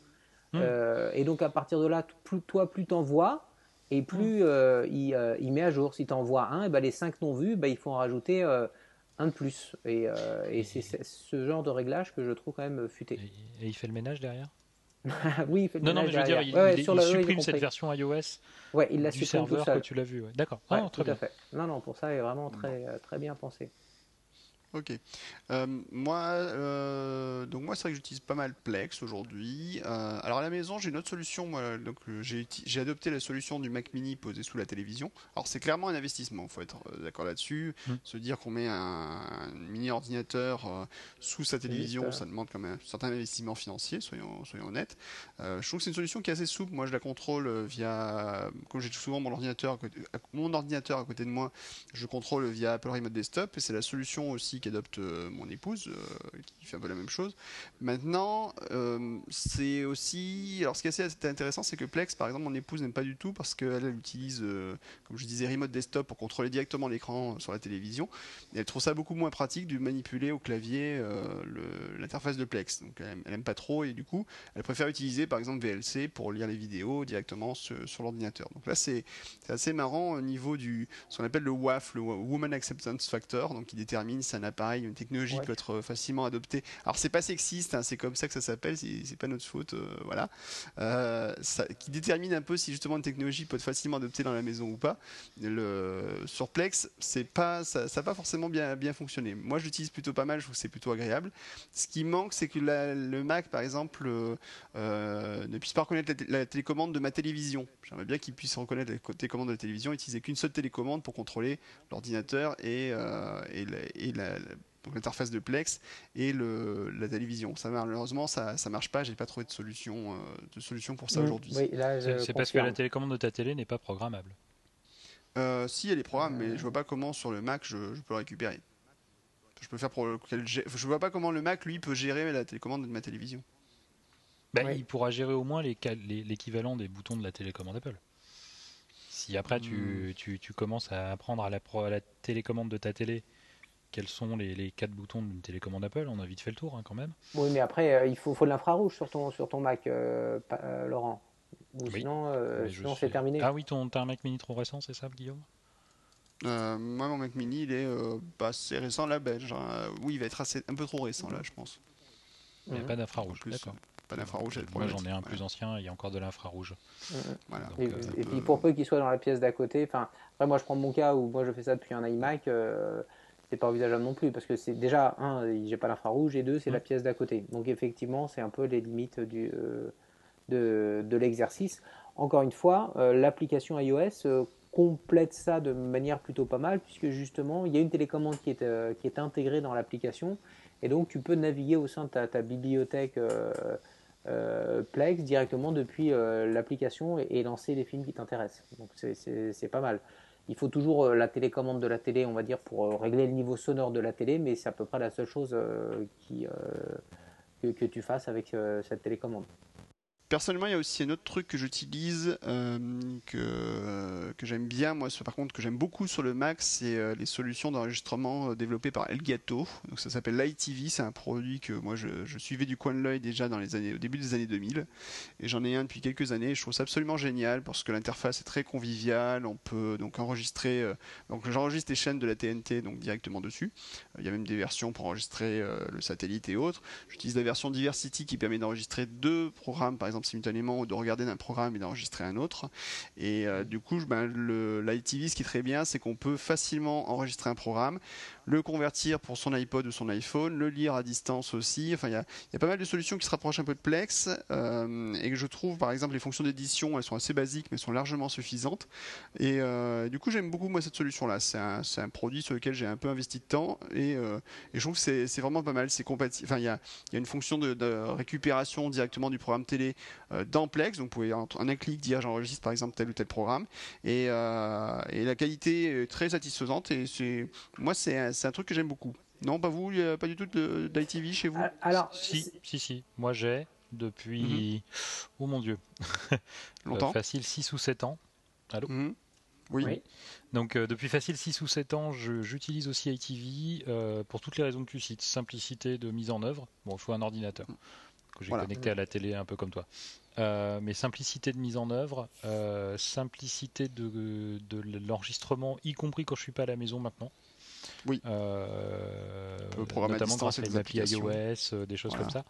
Euh, et donc à partir de là, plus, toi plus t'envoies et plus euh, euh, il, met à jour. Si tu envoies un, et ben les 5 non vus, ben il faut en rajouter euh, un de plus. Et, c'est ce genre de réglage que je trouve quand même futé. Et, il fait le ménage derrière? Oui, il fait le non, ménage. Non, mais je veux dire, il, supprime cette version iOS ouais, il la du serveur que tu l'as vu. D'accord, ah, tout à fait. Non, non, pour ça, il est vraiment très, très bien pensé. Ok. Euh, moi, euh, donc moi, c'est vrai que j'utilise pas mal Plex aujourd'hui. Euh, alors à la maison, j'ai une autre solution. Moi, donc j'ai, adopté la solution du Mac Mini posé sous la télévision. Alors c'est clairement un investissement. Il faut être d'accord là-dessus. Mmh. Se dire qu'on met un, mini ordinateur sous sa télévision, ça demande quand même un certain investissement financier. Soyons, soyons honnêtes. je trouve que c'est une solution qui est assez souple. Moi, je la contrôle via, comme j'ai souvent mon ordinateur, mon ordinateur à côté de moi, je contrôle via Apple Remote Desktop et c'est la solution aussi qui adopte euh, mon épouse, euh, qui fait un peu la même chose. Maintenant, euh, c'est aussi. Alors, ce qui est assez intéressant, c'est que Plex, par exemple, mon épouse n'aime pas du tout parce qu'elle utilise, comme je disais, Remote Desktop pour contrôler directement l'écran sur la télévision. Elle trouve ça beaucoup moins pratique de manipuler au clavier l'interface de Plex. Donc, elle, n'aime pas trop et du coup, elle préfère utiliser, par exemple, VLC pour lire les vidéos directement sur, l'ordinateur. Donc là, c'est assez marrant au niveau du ce qu'on appelle le WAF, le Woman Acceptance Factor, donc qui détermine si un appareil, une technologie peut être facilement adoptée. Alors c'est pas sexiste, hein, c'est comme ça que ça s'appelle, c'est pas notre faute, euh, voilà. Euh, ça, qui détermine un peu si justement une technologie peut être facilement adoptée dans la maison ou pas. Le, sur Plex, c'est pas, ça n'a pas forcément bien, bien fonctionné. Moi je l'utilise plutôt pas mal, je trouve que c'est plutôt agréable. Ce qui manque, c'est que le Mac, par exemple, euh, ne puisse pas reconnaître la, télécommande de ma télévision. J'aimerais bien qu'il puisse reconnaître la télécommande de la télévision, utiliser qu'une seule télécommande pour contrôler l'ordinateur et, et, et la, l'interface de Plex et le, la télévision. Ça, malheureusement, ça ne marche pas. J'ai pas trouvé de solution, euh, de solution pour ça mmh. aujourd'hui. c'est parce que la télécommande de ta télé n'est pas programmable. Euh, si elle est programmable, mais je vois pas comment sur le Mac je, peux le récupérer. Je peux faire pour je vois pas comment le Mac lui peut gérer la télécommande de ma télévision. Bah, il pourra gérer au moins l'équivalent des boutons de la télécommande Apple. Si après tu, mmh. tu, tu, commences à apprendre à la, à la télécommande de ta télé quels sont les, quatre boutons d'une télécommande Apple, on a vite fait le tour hein, quand même. Oui, mais après, euh, il faut, faut de l'infrarouge sur ton, sur ton Mac, euh, euh, Laurent. sinon, c'est terminé. Ah oui, ton, as un Mac mini trop récent, c'est ça, Guillaume? Moi, mon Mac mini, il est assez récent, là, belge. Hein. Oui, il va être assez, un peu trop récent, là, je pense. Il n'y a pas d'infrarouge, d'accord. Pas d'infrarouge, Moi, j'en ai un plus ancien, il y a encore de l'infrarouge. et, puis, pour peu qu'il soit dans la pièce d'à côté, enfin, après, moi, je prends mon cas où moi, je fais ça depuis un iMac c'est pas envisageable non plus parce que c'est déjà un, j'ai pas l'infrarouge et deux, c'est la pièce d'à côté. Donc effectivement, c'est un peu les limites du, euh, de, de l'exercice. Encore une fois, euh, l'application iOS euh, complète ça de manière plutôt pas mal puisque justement, il y a une télécommande qui est, qui est intégrée dans l'application et donc tu peux naviguer au sein de ta, ta bibliothèque Plex directement depuis l'application et, et, lancer les films qui t'intéressent. Donc c'est pas mal. Il faut toujours la télécommande de la télé, on va dire, pour régler le niveau sonore de la télé, mais c'est à peu près la seule chose que, que, tu fasses avec cette télécommande. Personnellement, il y a aussi un autre truc que j'utilise, euh, que, que j'aime bien, moi, par contre, que j'aime beaucoup sur le Mac, c'est euh, les solutions d'enregistrement euh, développées par Elgato. Donc ça s'appelle LiveTV, c'est un produit que moi je, suivais du coin de l'œil déjà dans les années, au début des années 2000, et j'en ai un depuis quelques années. Et je trouve ça absolument génial parce que l'interface est très conviviale. On peut donc enregistrer, donc j'enregistre les chaînes de la TNT donc directement dessus. Il y a même des versions pour enregistrer le satellite et autres. J'utilise la version Diversity qui permet d'enregistrer deux programmes, par exemple simultanément ou de regarder d'un programme et d'enregistrer un autre. Et euh, du coup, ben, l'ITV, ce qui est très bien, c'est qu'on peut facilement enregistrer un programme, le convertir pour son iPod ou son iPhone, le lire à distance aussi. Enfin, il y a, pas mal de solutions qui se rapprochent un peu de Plex euh, et que je trouve, par exemple, les fonctions d'édition, elles sont assez basiques, mais sont largement suffisantes. Et euh, du coup, j'aime beaucoup moi cette solution-là. C'est un, produit sur lequel j'ai un peu investi de temps et, et je trouve que c'est vraiment pas mal. C'est compatible. Enfin, il y a, une fonction de, récupération directement du programme télé euh, dans Plex. Donc vous pouvez en un clic dire j'enregistre par exemple tel ou tel programme. Et, euh, la qualité est très satisfaisante. Et moi c'est un, truc que j'aime beaucoup. Non, pas vous, pas du tout d'ITV chez vous Alors, si, si, si. Moi j'ai depuis. Mhm. Oh mon Dieu. Longtemps euh, Facile 6 ou 7 ans. Allô mhm. Oui. Donc depuis facile 6 ou 7 ans, j'utilise aussi ITV pour toutes les raisons que tu cites. Simplicité de mise en œuvre. Bon, il faut un ordinateur que j'ai connecté à la télé un peu comme toi. Euh, mais simplicité de mise en œuvre, euh, simplicité de, de l'enregistrement, y compris quand je suis pas à la maison maintenant. Oui. Euh, notamment grâce à les applis iOS, euh, des choses comme ça.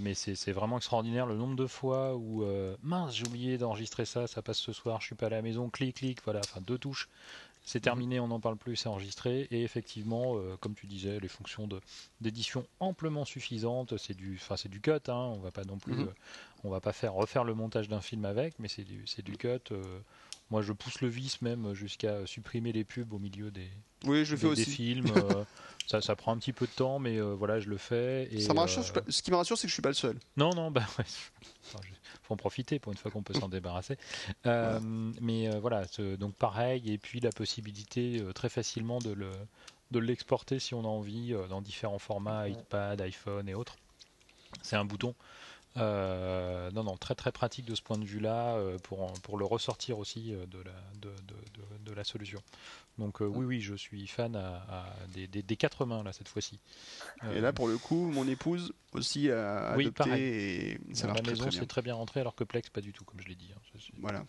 mais c'est vraiment extraordinaire le nombre de fois où mince j'ai oublié d'enregistrer ça, ça passe ce soir, je suis pas à la maison, clic clic, voilà, enfin deux touches, c'est terminé, on n'en parle plus, c'est enregistré. Et effectivement, euh, comme tu disais, les fonctions d'édition amplement suffisantes. C'est du, enfin c'est du cut. Hein, on va pas non plus, mhm. euh, on va pas faire refaire le montage d'un film avec, mais c'est du, c'est du cut. Euh. moi, je pousse le vice même jusqu'à supprimer les pubs au milieu des, oui, je fais des, films. ça, ça, prend un petit peu de temps, mais voilà, je le fais. Et, ça ce qui me rassure, c'est que je suis pas le seul. Non, non, bah ouais faut en profiter pour une fois qu'on peut s'en débarrasser. Euh, mais euh, voilà, donc pareil, et puis la possibilité euh, très facilement de le de l'exporter si on a envie dans différents formats, iPad, iPhone et autres. C'est un bouton. Non, non, très très pratique de ce point de vue-là pour, pour le ressortir aussi de la, de, de, de la solution. Donc oui, oui, je suis fan à, des, des, quatre mains là cette fois-ci. et là, pour le coup, mon épouse aussi a oui, adopté et ça marche la maison, c'est très bien rentré, alors que Plex pas du tout, comme je l'ai dit. Hein. Voilà.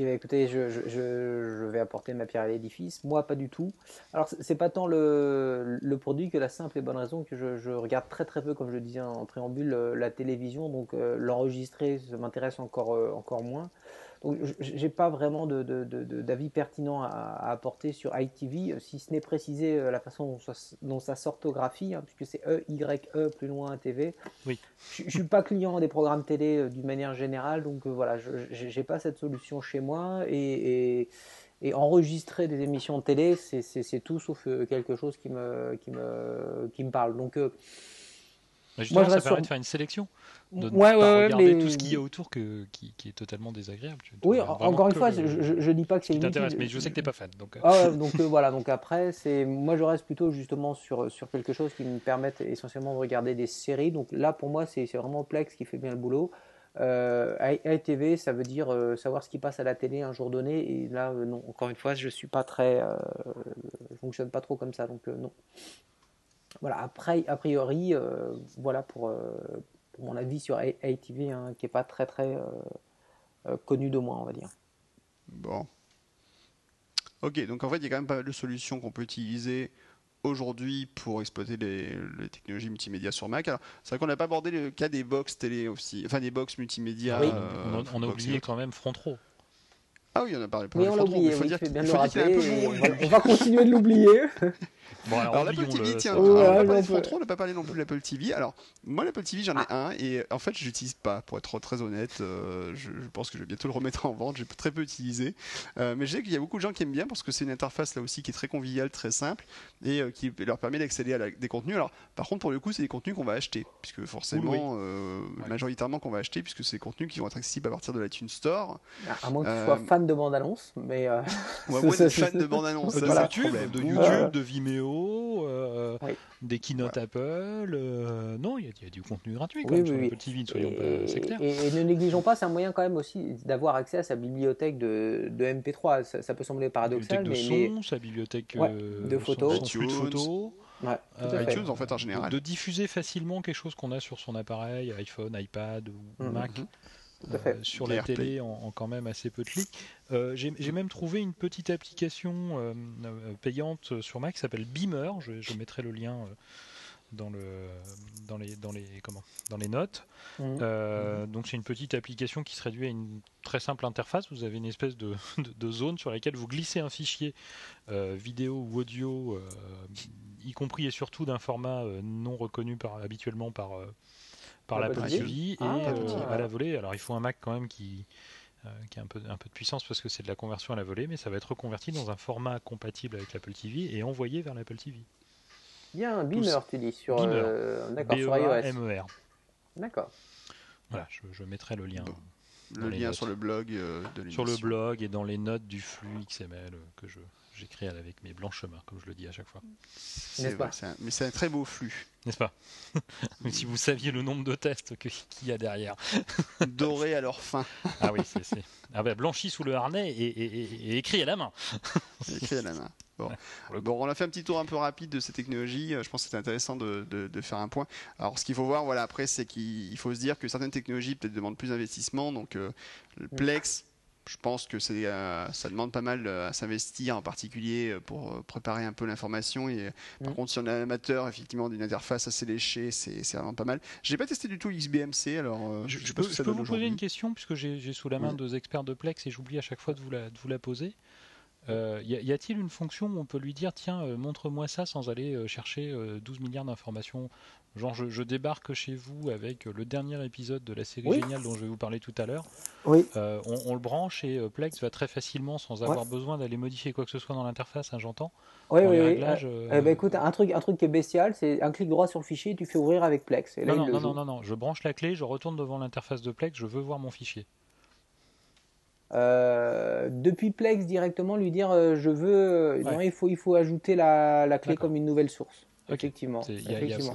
Eh ben, je, vais apporter ma pierre à l'édifice. Moi, pas du tout. Alors, c'est pas tant le, le, produit que la simple et bonne raison que je, regarde très très peu, comme je le disais en préambule, euh, la télévision. Donc, euh, l'enregistrer, ça m'intéresse encore, euh, encore moins. Donc, j'ai pas vraiment d'avis de, de, pertinent à, apporter sur ITV, si ce n'est préciser la façon dont, ça, s'orthographie, hein, puisque c'est E, Y, E, plus loin, TV. Oui. Je, ne suis pas client des programmes télé d'une manière générale, donc voilà, je n'ai pas cette solution chez moi et, et, enregistrer des émissions de télé, c'est tout sauf quelque chose qui me, qui me, qui me parle. Donc, moi, ça permet de faire une sélection, de ouais, pas regarder tout ce qu'il y a autour que, qui, qui, est totalement désagréable. oui, encore une fois, je, je, dis pas que c'est inutile. mais je sais que t'es pas fan. Donc, euh. ah, donc euh, voilà, donc après, c'est moi je reste plutôt justement sur, sur quelque chose qui me permette essentiellement de regarder des séries. Donc là, pour moi, c'est vraiment Plex qui fait bien le boulot. Euh, ITV, ça veut dire euh, savoir ce qui passe à la télé un jour donné. Et là, non, encore une fois, je suis pas très, je fonctionne pas trop comme ça, donc non. Voilà, après, a priori, euh, voilà pour, euh, pour, mon avis sur ATV, hein, qui n'est pas très très euh, connu de moi, on va dire. Bon. Ok, donc en fait, il y a quand même pas mal de solutions qu'on peut utiliser aujourd'hui pour exploiter les, technologies multimédia sur Mac. Alors, c'est vrai qu'on n'a pas abordé le cas des box télé aussi, enfin des box multimédia. Oui. on, a, oublié quand même Frontro. Ah oui, on a parlé. Oui, on l'a oublié. Il faut dire, bien le rappeler. On va continuer de l'oublier. Bon, alors, l'Apple TV, tiens, on n'a pas on n'a pas parlé non plus de l'Apple TV. Alors, moi, l'Apple TV, j'en ai ah. un et en fait, je l'utilise pas, pour être très honnête. Euh, je, pense que je vais bientôt le remettre en vente. J'ai très peu utilisé. Euh, mais je sais qu'il y a beaucoup de gens qui aiment bien parce que c'est une interface là aussi qui est très conviviale, très simple et euh, qui leur permet d'accéder à des contenus. Alors, par contre, pour le coup, c'est des contenus qu'on va acheter, puisque forcément, majoritairement qu'on va acheter, puisque c'est des contenus qui vont être accessibles à partir de l'iTunes Store. À moins que tu sois fan de bande-annonce, mais. Euh, moi, je suis fan de bande-annonce. De, YouTube, de, YouTube, de Vimeo, euh, des keynotes Apple. Euh, non, il y, a du contenu gratuit quand oui, même, oui, sur soyons clair. Et, ne négligeons pas, c'est un moyen quand même aussi d'avoir accès à sa bibliothèque de, de MP3. Ça, peut sembler paradoxal, mais. De son, sa bibliothèque de photos. Son, de photos. Ouais, iTunes en fait en général. De, diffuser facilement quelque chose qu'on a sur son appareil, iPhone, iPad ou mm-hmm. Mac. Euh, sur les télés en, quand même assez peu de clics. Euh, j'ai même trouvé une petite application euh, payante sur Mac qui s'appelle Beamer. Je, mettrai le lien dans le dans les dans les comment dans les notes. Mmh. Donc c'est une petite application qui se réduit à une très simple interface. Vous avez une espèce de, de, zone sur laquelle vous glissez un fichier vidéo ou audio, y compris et surtout d'un format non reconnu par, habituellement par par la TV et ah. euh, à la volée. Alors il faut un Mac quand même qui, euh, qui a un peu, un peu de puissance parce que c'est de la conversion à la volée, mais ça va être reconverti dans un format compatible avec l'Apple TV et envoyé vers l'Apple TV. Il y a un beamer, tu dis, sur, euh, sur iOS. MER. D'accord. Voilà, je, mettrai le lien. Le lien sur le blog de Sur le blog et dans les notes du flux XML que je, j'écris avec mes blancs chemins, comme je le dis à chaque fois. mais c'est un très beau flux. N'est-ce pas Mais si vous saviez le nombre de tests qu'il y a derrière. Doré à leur fin. ah oui, c'est. Ah ben, blanchi sous le harnais et, écrit à la main. écrit à la main. Bon. bon. on a fait un petit tour un peu rapide de ces technologies. Je pense que c'est intéressant de, de, faire un point. Alors, ce qu'il faut voir, voilà, après, c'est qu'il faut se dire que certaines technologies peut-être demandent plus d'investissement. Donc, euh, le. Plex, je pense que c'est, euh, ça demande pas mal euh, à s'investir, en particulier euh, pour préparer un peu l'information. Et par mm. contre, si on est amateur, effectivement, d'une interface assez léchée, c'est, vraiment pas mal. J'ai pas testé du tout XBMC, alors je, peux, vous poser une question puisque j'ai, sous la main deux experts de Plex et j'oublie à chaque fois de vous la, de vous la poser. Y, a-t-il une fonction où on peut lui dire tiens montre-moi ça sans aller chercher 12 milliards d'informations? Genre, je, débarque chez vous avec le dernier épisode de la série géniale dont je vais vous parler tout à l'heure. Oui. Euh, on, le branche et euh, Plex va très facilement, sans avoir besoin d'aller modifier quoi que ce soit dans l'interface, hein, j'entends. Oui, oui, oui. Euh, ben, écoute, un truc, un truc qui est bestial, c'est un clic droit sur le fichier, tu fais ouvrir avec Plex. non, non, non, non, non, je branche la clé, je retourne devant l'interface de Plex, je veux voir mon fichier. Depuis Plex directement lui dire je veux non il faut il faut ajouter la, la clé comme une nouvelle source. Effectivement, effectivement.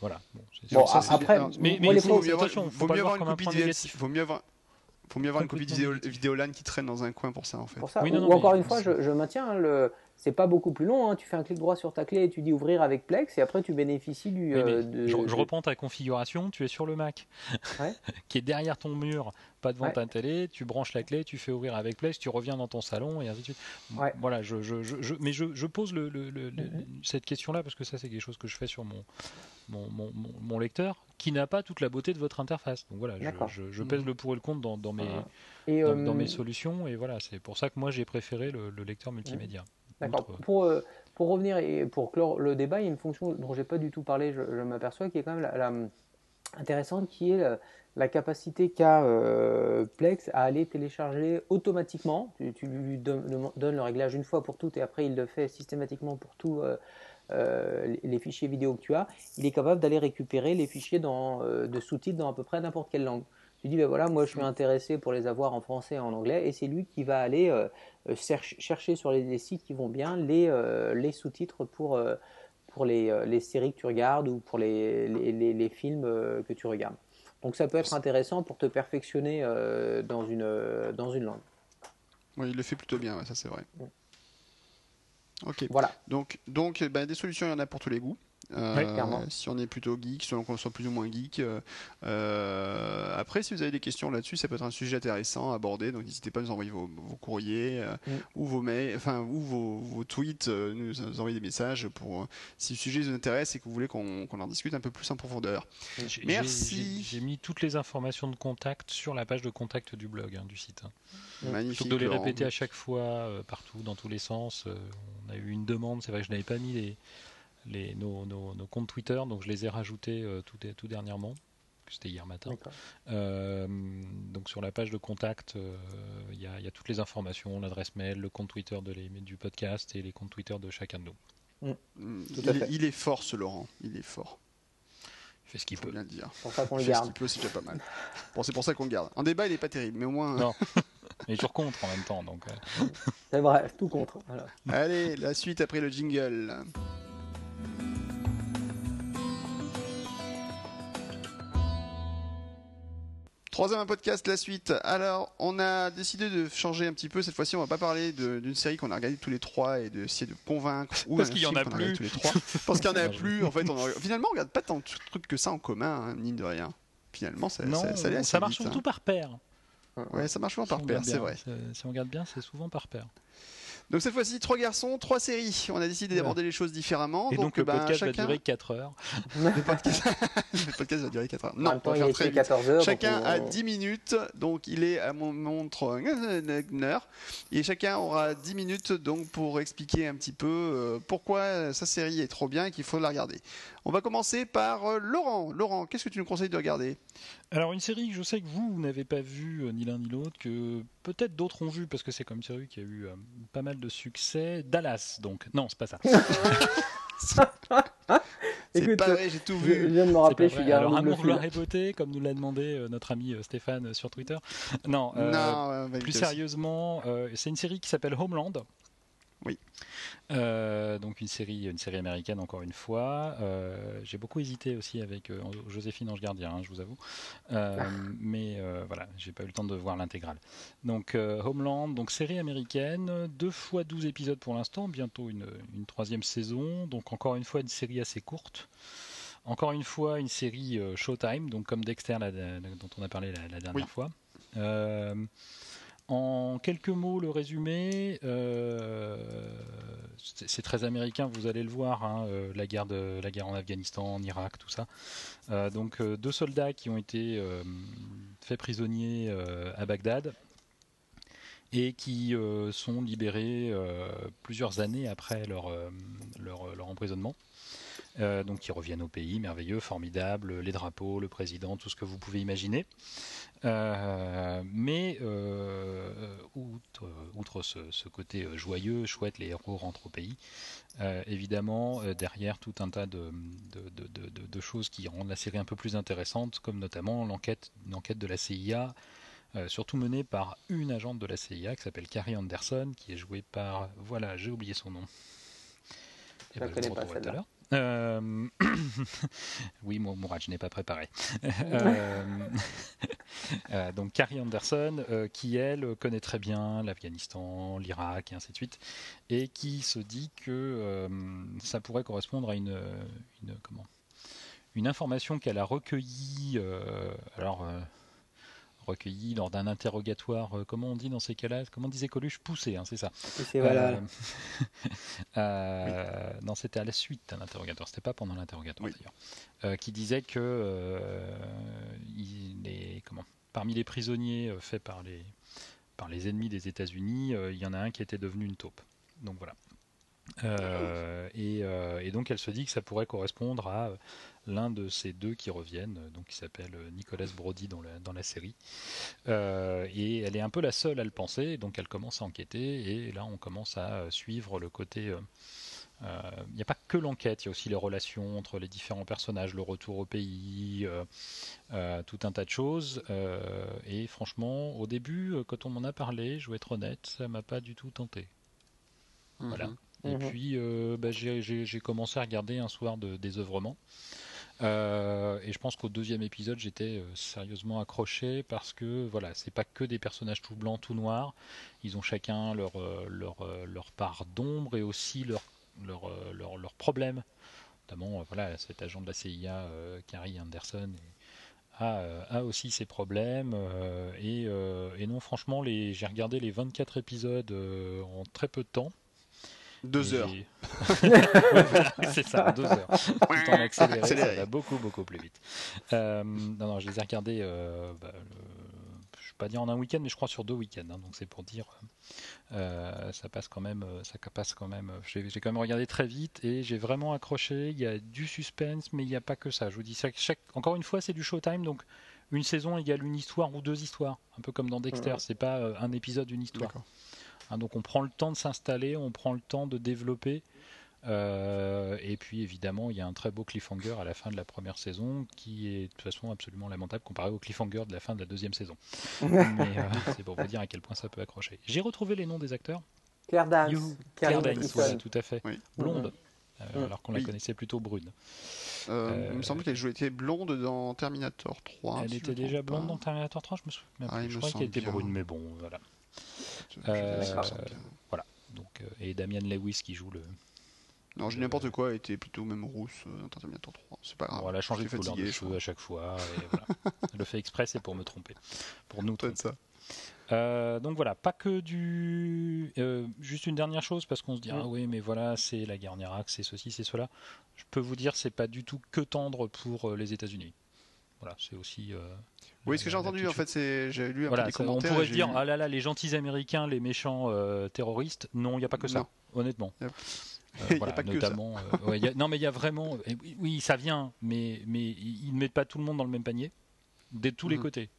voilà. Bon, après, mais, mais il faut, faut mieux avoir une copie faut mieux avoir faut mieux avoir une copie de Vidéolan qui traîne dans un coin pour ça en fait. Pour ça. ou, encore une fois, je, je maintiens le, c'est pas beaucoup plus long. Hein. Tu fais un clic droit sur ta clé et tu dis ouvrir avec Plex et après tu bénéficies du. Euh, je, reprends ta configuration. Tu es sur le Mac, qui est derrière ton mur, pas devant ta télé. Tu branches la clé, tu fais ouvrir avec Plex, tu reviens dans ton salon et ainsi de suite. Voilà, je, mais je, pose le, mm-hmm. cette question-là parce que ça c'est quelque chose que je fais sur mon mon, mon, lecteur qui n'a pas toute la beauté de votre interface. Donc voilà, je, pèse mm-hmm. le pour et le contre dans, dans mes, dans, mes euh, solutions et voilà, c'est pour ça que moi j'ai préféré le, lecteur multimédia. D'accord. Pour, euh, pour revenir et pour clore le débat, il y a une fonction dont j'ai pas du tout parlé, je, m'aperçois, qui est quand même la, intéressante, qui est la, capacité qu'a euh, Plex à aller télécharger automatiquement. Tu, lui donnes, le réglage une fois pour toutes et après il le fait systématiquement pour tous euh, les fichiers vidéo que tu as. Il est capable d'aller récupérer les fichiers dans, de sous-titres dans à peu près n'importe quelle langue. Tu dis, ben voilà, moi je suis intéressé pour les avoir en français et en anglais, et c'est lui qui va aller euh, euh, chercher sur les, sites qui vont bien les, euh, les sous-titres pour, pour les, les, séries que tu regardes ou pour les, films que tu regardes. Donc ça peut être intéressant pour te perfectionner dans, une, dans une langue. Oui, il le fait plutôt bien, ça c'est vrai. Mm. Ok. Voilà. Donc, donc ben, des solutions, il y en a pour tous les goûts. Euh, si on est plutôt geek, si on soit plus ou moins geek. Euh, euh, après, si vous avez des questions là-dessus, ça peut être un sujet intéressant à aborder. Donc, n'hésitez pas à nous envoyer vos, courriers mm. ou vos mails, enfin ou vos, tweets, nous, envoyer des messages pour si le sujet vous intéresse et que vous voulez qu'on en discute un peu plus en profondeur. Merci. J'ai mis toutes les informations de contact sur la page de contact du blog, hein, du site. Hein. Magnifique. de les répéter à chaque fois, partout, dans tous les sens. on a eu une demande, c'est vrai que je n'avais pas mis les les, nos, comptes Twitter, donc je les ai rajoutés euh, tout, tout, dernièrement. C'était hier matin. Euh, donc sur la page de contact, euh, il y, a toutes les informations, l'adresse mail, le compte Twitter de les, du podcast et les comptes Twitter de chacun de nous. Mm. il, est fort ce Laurent, il est fort. Il fait ce qu'il peut. bien le dire. C'est pour ça qu'on le garde. Ce qu'il peut, c'est déjà pas mal. Bon, c'est pour ça qu'on le garde. En débat, il est pas terrible, mais au moins. Non. mais toujours contre en même temps. Donc. C'est vrai, tout contre. Allez, la suite après le jingle. Troisième podcast, la suite. Alors, on a décidé de changer un petit peu. Cette fois-ci, on va pas parler d'une série qu'on a regardée tous les trois et d'essayer de convaincre. Parce qu'il y en a plus. tous les trois. Parce qu'il y en a plus. En fait, on finalement, on regarde pas tant de trucs que ça en commun, hein, mine de rien. Finalement, ça, non, ça, ça marche surtout hein. par paire. Ouais, ça marche souvent par paire, c'est vrai. Si on regarde bien, c'est souvent par paire. Donc cette fois-ci, trois garçons, trois séries. On a décidé d'aborder les choses différemment. Et donc, le ben, podcast chacun... va durer 4 heures. le, podcast... le, podcast... va durer 4 heures. Non, on va faire très 14 heures. Chacun a 10 minutes, donc il est à mon montre une heure. Et chacun aura 10 minutes donc pour expliquer un petit peu euh, pourquoi sa série est trop bien et qu'il faut la regarder. On va commencer par euh, Laurent. Laurent, qu'est-ce que tu nous conseilles de regarder? Alors une série que je sais que vous, vous n'avez pas vue euh, ni l'un ni l'autre, que peut-être d'autres ont vu parce que c'est comme une série qui a eu euh, pas mal de succès. Dallas, donc. Non, c'est pas ça. c'est pas vrai, j'ai tout vu. Je viens de me rappeler, je suis Alors, Amour, gloire et beauté, comme nous l'a demandé notre ami Stéphane sur Twitter. Non, non plus sérieusement, c'est une série qui s'appelle Homeland. Oui. Euh, donc une série, une série américaine encore une fois. Euh, j'ai beaucoup hésité aussi avec euh, Joséphine Ange Gardien, hein, je vous avoue, mais voilà, j'ai pas eu le temps de voir l'intégrale. Donc Homeland, donc série américaine, deux fois 12 épisodes pour l'instant, bientôt une, une, troisième saison. Donc encore une fois une série assez courte. Encore une fois une série Showtime, donc comme Dexter dont on a parlé la, dernière fois. En quelques mots, le résumé, euh, c'est très américain, vous allez le voir, hein, euh, la, guerre en Afghanistan, en Irak, tout ça. Euh, donc deux soldats qui ont été faits prisonniers à Bagdad et qui sont libérés plusieurs années après leur emprisonnement. Donc ils reviennent au pays, merveilleux, formidable, les drapeaux, le président, tout ce que vous pouvez imaginer. Euh, mais euh, outre, outre ce, côté joyeux, chouette, les héros rentrent au pays, euh, évidemment, derrière tout un tas de, de, choses qui rendent la série un peu plus intéressante, comme notamment l'enquête, de la CIA, surtout menée par une agente de la CIA qui s'appelle Carrie Anderson, qui est jouée par... Voilà, j'ai oublié son nom. Je ne ben, connais pas celle-là. Euh... oui, moi, Mourad, je n'ai pas préparé. euh... euh, donc, Carrie Anderson, euh, qui elle connaît très bien l'Afghanistan, l'Irak et ainsi de suite, et qui se dit que ça pourrait correspondre à une, une comment? Une information qu'elle a recueillie. alors recueilli lors d'un interrogatoire, euh, comment on dit dans ces cas-là? Comment disait Coluche? Poussé, hein, c'est ça. Poussé, voilà. Euh, euh, non, c'était à la suite d'un interrogatoire, c'était pas pendant l'interrogatoire d'ailleurs, qui disait que il est, comment, parmi les prisonniers faits par les, par les ennemis des États-Unis, il y en a un qui était devenu une taupe. Donc voilà. et, et, donc elle se dit que ça pourrait correspondre à l'un de ces deux qui reviennent, donc qui s'appelle Nicolas Brody dans la, dans la série. Euh, et elle est un peu la seule à le penser, donc elle commence à enquêter, et là on commence à suivre le côté... Euh, euh, il n'y a pas que l'enquête, il y a aussi les relations entre les différents personnages, le retour au pays, tout un tas de choses. et franchement, au début, quand on m'en a parlé, je vais être honnête, ça m'a pas du tout tenté. Voilà. Mhm. Et mhm. puis, bah, j'ai commencé à regarder un soir de désœuvrement. Euh, et je pense qu'au deuxième épisode, j'étais euh, sérieusement accroché parce que voilà, c'est pas que des personnages tout blancs, tout noirs. Ils ont chacun leur, euh, leur, leur part d'ombre et aussi leur, leur, leur, leur problème. Notamment, voilà, cet agent de la CIA, Carrie Anderson, a, a, aussi ses problèmes. Et, et, non, franchement, j'ai regardé les 24 épisodes en très peu de temps. Deux heures. c'est ça, deux heures. Tout en accéléré, ça va beaucoup, beaucoup plus vite. Euh, non, non, je les ai regardés, euh, bah, je ne vais pas dire en un week-end, mais je crois sur deux week-ends. Hein, donc c'est pour dire, euh, ça passe quand même, ça passe quand même. J'ai quand même regardé très vite et j'ai vraiment accroché. Il y a du suspense, mais il n'y a pas que ça. Je vous dis. Chaque, encore une fois, c'est du showtime, donc une saison égale une histoire ou deux histoires, un peu comme dans Dexter. C'est pas un épisode, une histoire. Hein, donc on prend le temps de s'installer, on prend le temps de développer. et puis évidemment, il y a un très beau cliffhanger à la fin de la première saison qui est de toute façon absolument lamentable comparé au cliffhanger de la fin de la deuxième saison. Mais c'est pour vous dire à quel point ça peut accrocher. J'ai retrouvé les noms des acteurs. Claire Danes. Claire, Danes, tout à fait. Blonde. Euh, alors qu'on la connaissait plutôt brune. Euh, il me semble qu'elle jouait était blonde dans Terminator 3. Elle était déjà blonde dans Terminator 3, je me souviens. Ah, je crois qu'elle était brune, mais bon, voilà. Euh, voilà. Donc, et Damian Lewis qui joue le. Non, j'ai n'importe quoi, était plutôt même rousse dans Terminator 3. C'est pas grave. a changé de couleur de cheveux à chaque fois. Et voilà. le fait exprès, c'est pour me tromper. Pour nous tromper. ça. Euh, donc voilà, pas que du. Euh, juste une dernière chose, parce qu'on se dit, mm. ah oui, mais voilà, c'est la guerre en Irak, c'est ceci, c'est cela. Je peux vous dire, c'est pas du tout que tendre pour euh, les États-Unis. Voilà, c'est aussi. Oui, ce que j'ai entendu, en fait, c'est. J'ai lu un voilà, peu des commentaires. On pourrait se dire, ah là là, les gentils américains, les méchants terroristes. Non, il n'y a pas que ça, honnêtement. Il n'y a pas notamment, que ça. non, mais il y a vraiment. Oui, ça vient, mais, mais ils ne mettent pas tout le monde dans le même panier, de tous les mm. côtés.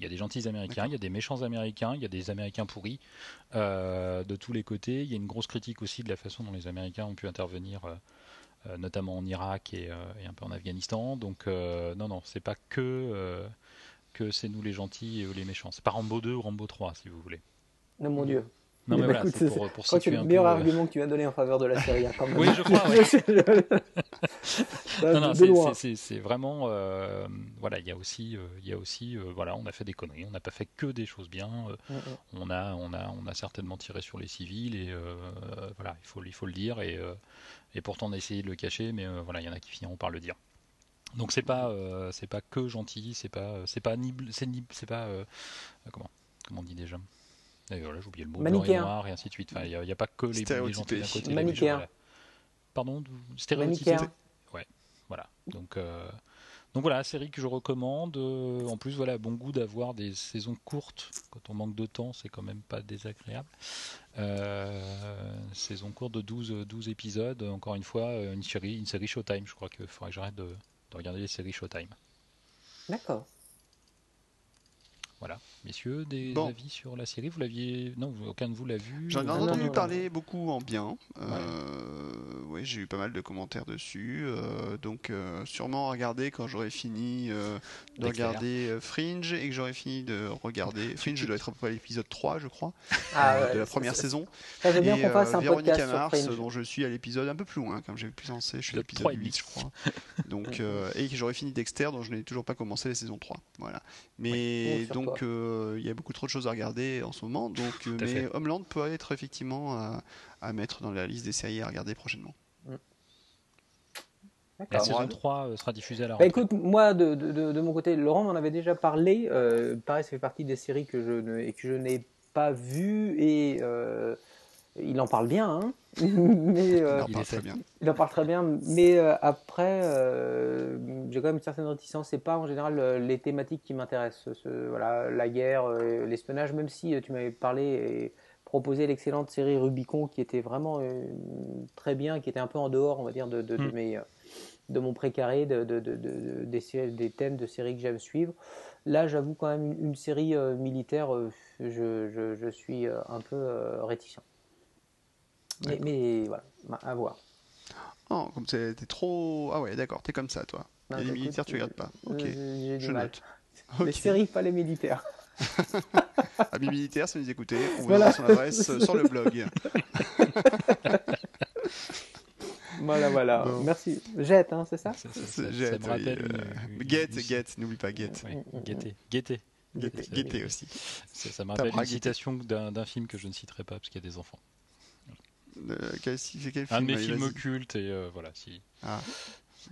Il y a des gentils Américains, il y a des méchants Américains, il y a des Américains pourris euh, de tous les côtés. Il y a une grosse critique aussi de la façon dont les Américains ont pu intervenir, euh, euh, notamment en Irak et, un peu en Afghanistan. Donc non, non, c'est pas que que c'est nous les gentils et eux les méchants. C'est pas Rambo 2 ou Rambo 3, si vous voulez. Non, mon Dieu. Non, mais, voilà, c'est pour, pour situer le meilleur argument que tu as donné en faveur de la série. Hein, oui, je crois. non, non, c'est vraiment. Euh, voilà, il y a aussi, euh, y a aussi euh, voilà, on a fait des conneries, on n'a pas fait que des choses bien. Mm, mm. On, a, on, a, on a certainement tiré sur les civils, et voilà, il faut, il faut le dire, et, et pourtant on a essayé de le cacher, mais voilà, il y en a qui finiront par le dire. Donc c'est pas, c'est pas que gentil, c'est pas, c'est pas ni, c'est pas, comment, comment on dit déjà? D'ailleurs, là, j'ai oublié le mot blanc et noir et ainsi de suite. Il n'y a, pas que les, les gentils d'un côté. Manichéen. Pardon Stéréotypé? Ouais, voilà. Donc, euh, donc voilà, série que je recommande. Euh, en plus, voilà, bon goût d'avoir des saisons courtes. Quand on manque de temps, c'est quand même pas désagréable. Euh, saison courte de 12, 12 épisodes. Encore une fois, une série, une série Showtime. Je crois qu'il faudrait que j'arrête de, de regarder les séries Showtime. D'accord. Voilà, messieurs, des avis sur la série? Vous l'aviez Non, aucun de vous l'a vu? J'en ai entendu parler beaucoup en bien. Euh, oui, j'ai eu pas mal de commentaires dessus. Euh, donc, euh, sûrement regarder quand j'aurai fini de regarder Fringe et que j'aurai fini de regarder. Fringe, je dois être à peu près à l'épisode 3, je crois, ah, de la première saison. Ça, bien qu'on fasse un Véronique Mars, dont je suis à l'épisode un peu plus loin, comme j'ai pu penser. Je suis à l'épisode 8, je crois. donc, et que j'aurai fini Dexter, dont je n'ai toujours pas commencé la saison 3. Voilà. Mais donc, donc euh, il y a beaucoup trop de choses à regarder en ce moment. Donc, euh, mais Homeland peut être effectivement à, mettre dans la liste des séries à regarder prochainement. Mm. La saison 3 euh, sera diffusée à la bah, Écoute, moi de, de, mon côté, Laurent m'en avait déjà parlé. pareil, ça fait partie des séries que je, et que je n'ai pas vues et il en parle bien, hein mais, euh, il, en parle très bien. il en parle très bien. Mais euh, après, euh, j'ai quand même une certaine réticence. C'est pas en général les thématiques qui m'intéressent. Voilà, la guerre, l'espionnage. Même si tu m'avais parlé et proposé l'excellente série Rubicon, qui était vraiment très bien, qui était un peu en dehors, on va dire, de, de, hmm. mes, de mon précaré, de, des, des, thèmes de séries que j'aime suivre. Là, j'avoue quand même une, série militaire, je, je, je, suis un peu réticent. Mais, voilà, à voir. Oh, comme t'es trop. Ah ouais, d'accord, t'es comme ça, toi. les militaires, tu regardes pas. Ok, je note. Les séries, pas les militaires. Amis militaires, si vous nous écoutez, on vous voilà. son adresse euh, sur le blog. voilà, voilà. Merci. Jette, hein, c'est ça, ça, ça, Jette, me rappelle. Euh, get, get, n'oublie pas get. Guetter, guetter. Guetter aussi. Ça, me rappelle une citation d'un film que je ne citerai pas parce qu'il y a des enfants quel, film Un de mes films occultes et euh, voilà. Si. Ah,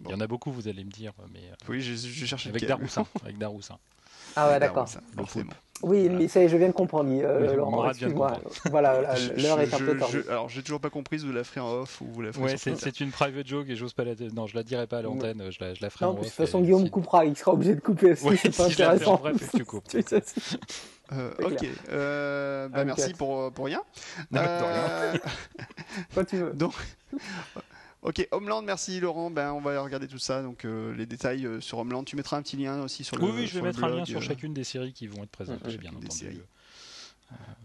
Il y en a beaucoup, vous allez me dire, mais. Euh, oui, je, je cherche avec Daroussin. avec Daroussin. Ah ouais, d'accord. Oui, mais ça, je viens de comprendre. Euh, Laurent, excuse-moi. Voilà, l'heure est un peu tardée. Alors, j'ai toujours pas compris si vous la ferez en off ou vous la ferez Ouais, c'est une private joke et j'ose pas la. Non, je la dirai pas à l'antenne. Je la, je la ferai en off. De toute façon, Guillaume coupera. Il sera obligé de couper. Ouais, c'est pas si intéressant. bref, tu coupes. Euh, ok. Euh, bah, merci pour, pour rien. Euh... Quoi tu veux. Donc, ok, Homeland, merci Laurent. Ben, on va regarder tout ça. Donc, euh, les détails euh, sur Homeland. Tu mettras un petit lien aussi sur le Oui, oui je vais mettre un lien sur chacune des séries qui vont être présentes. J'ai bien entendu.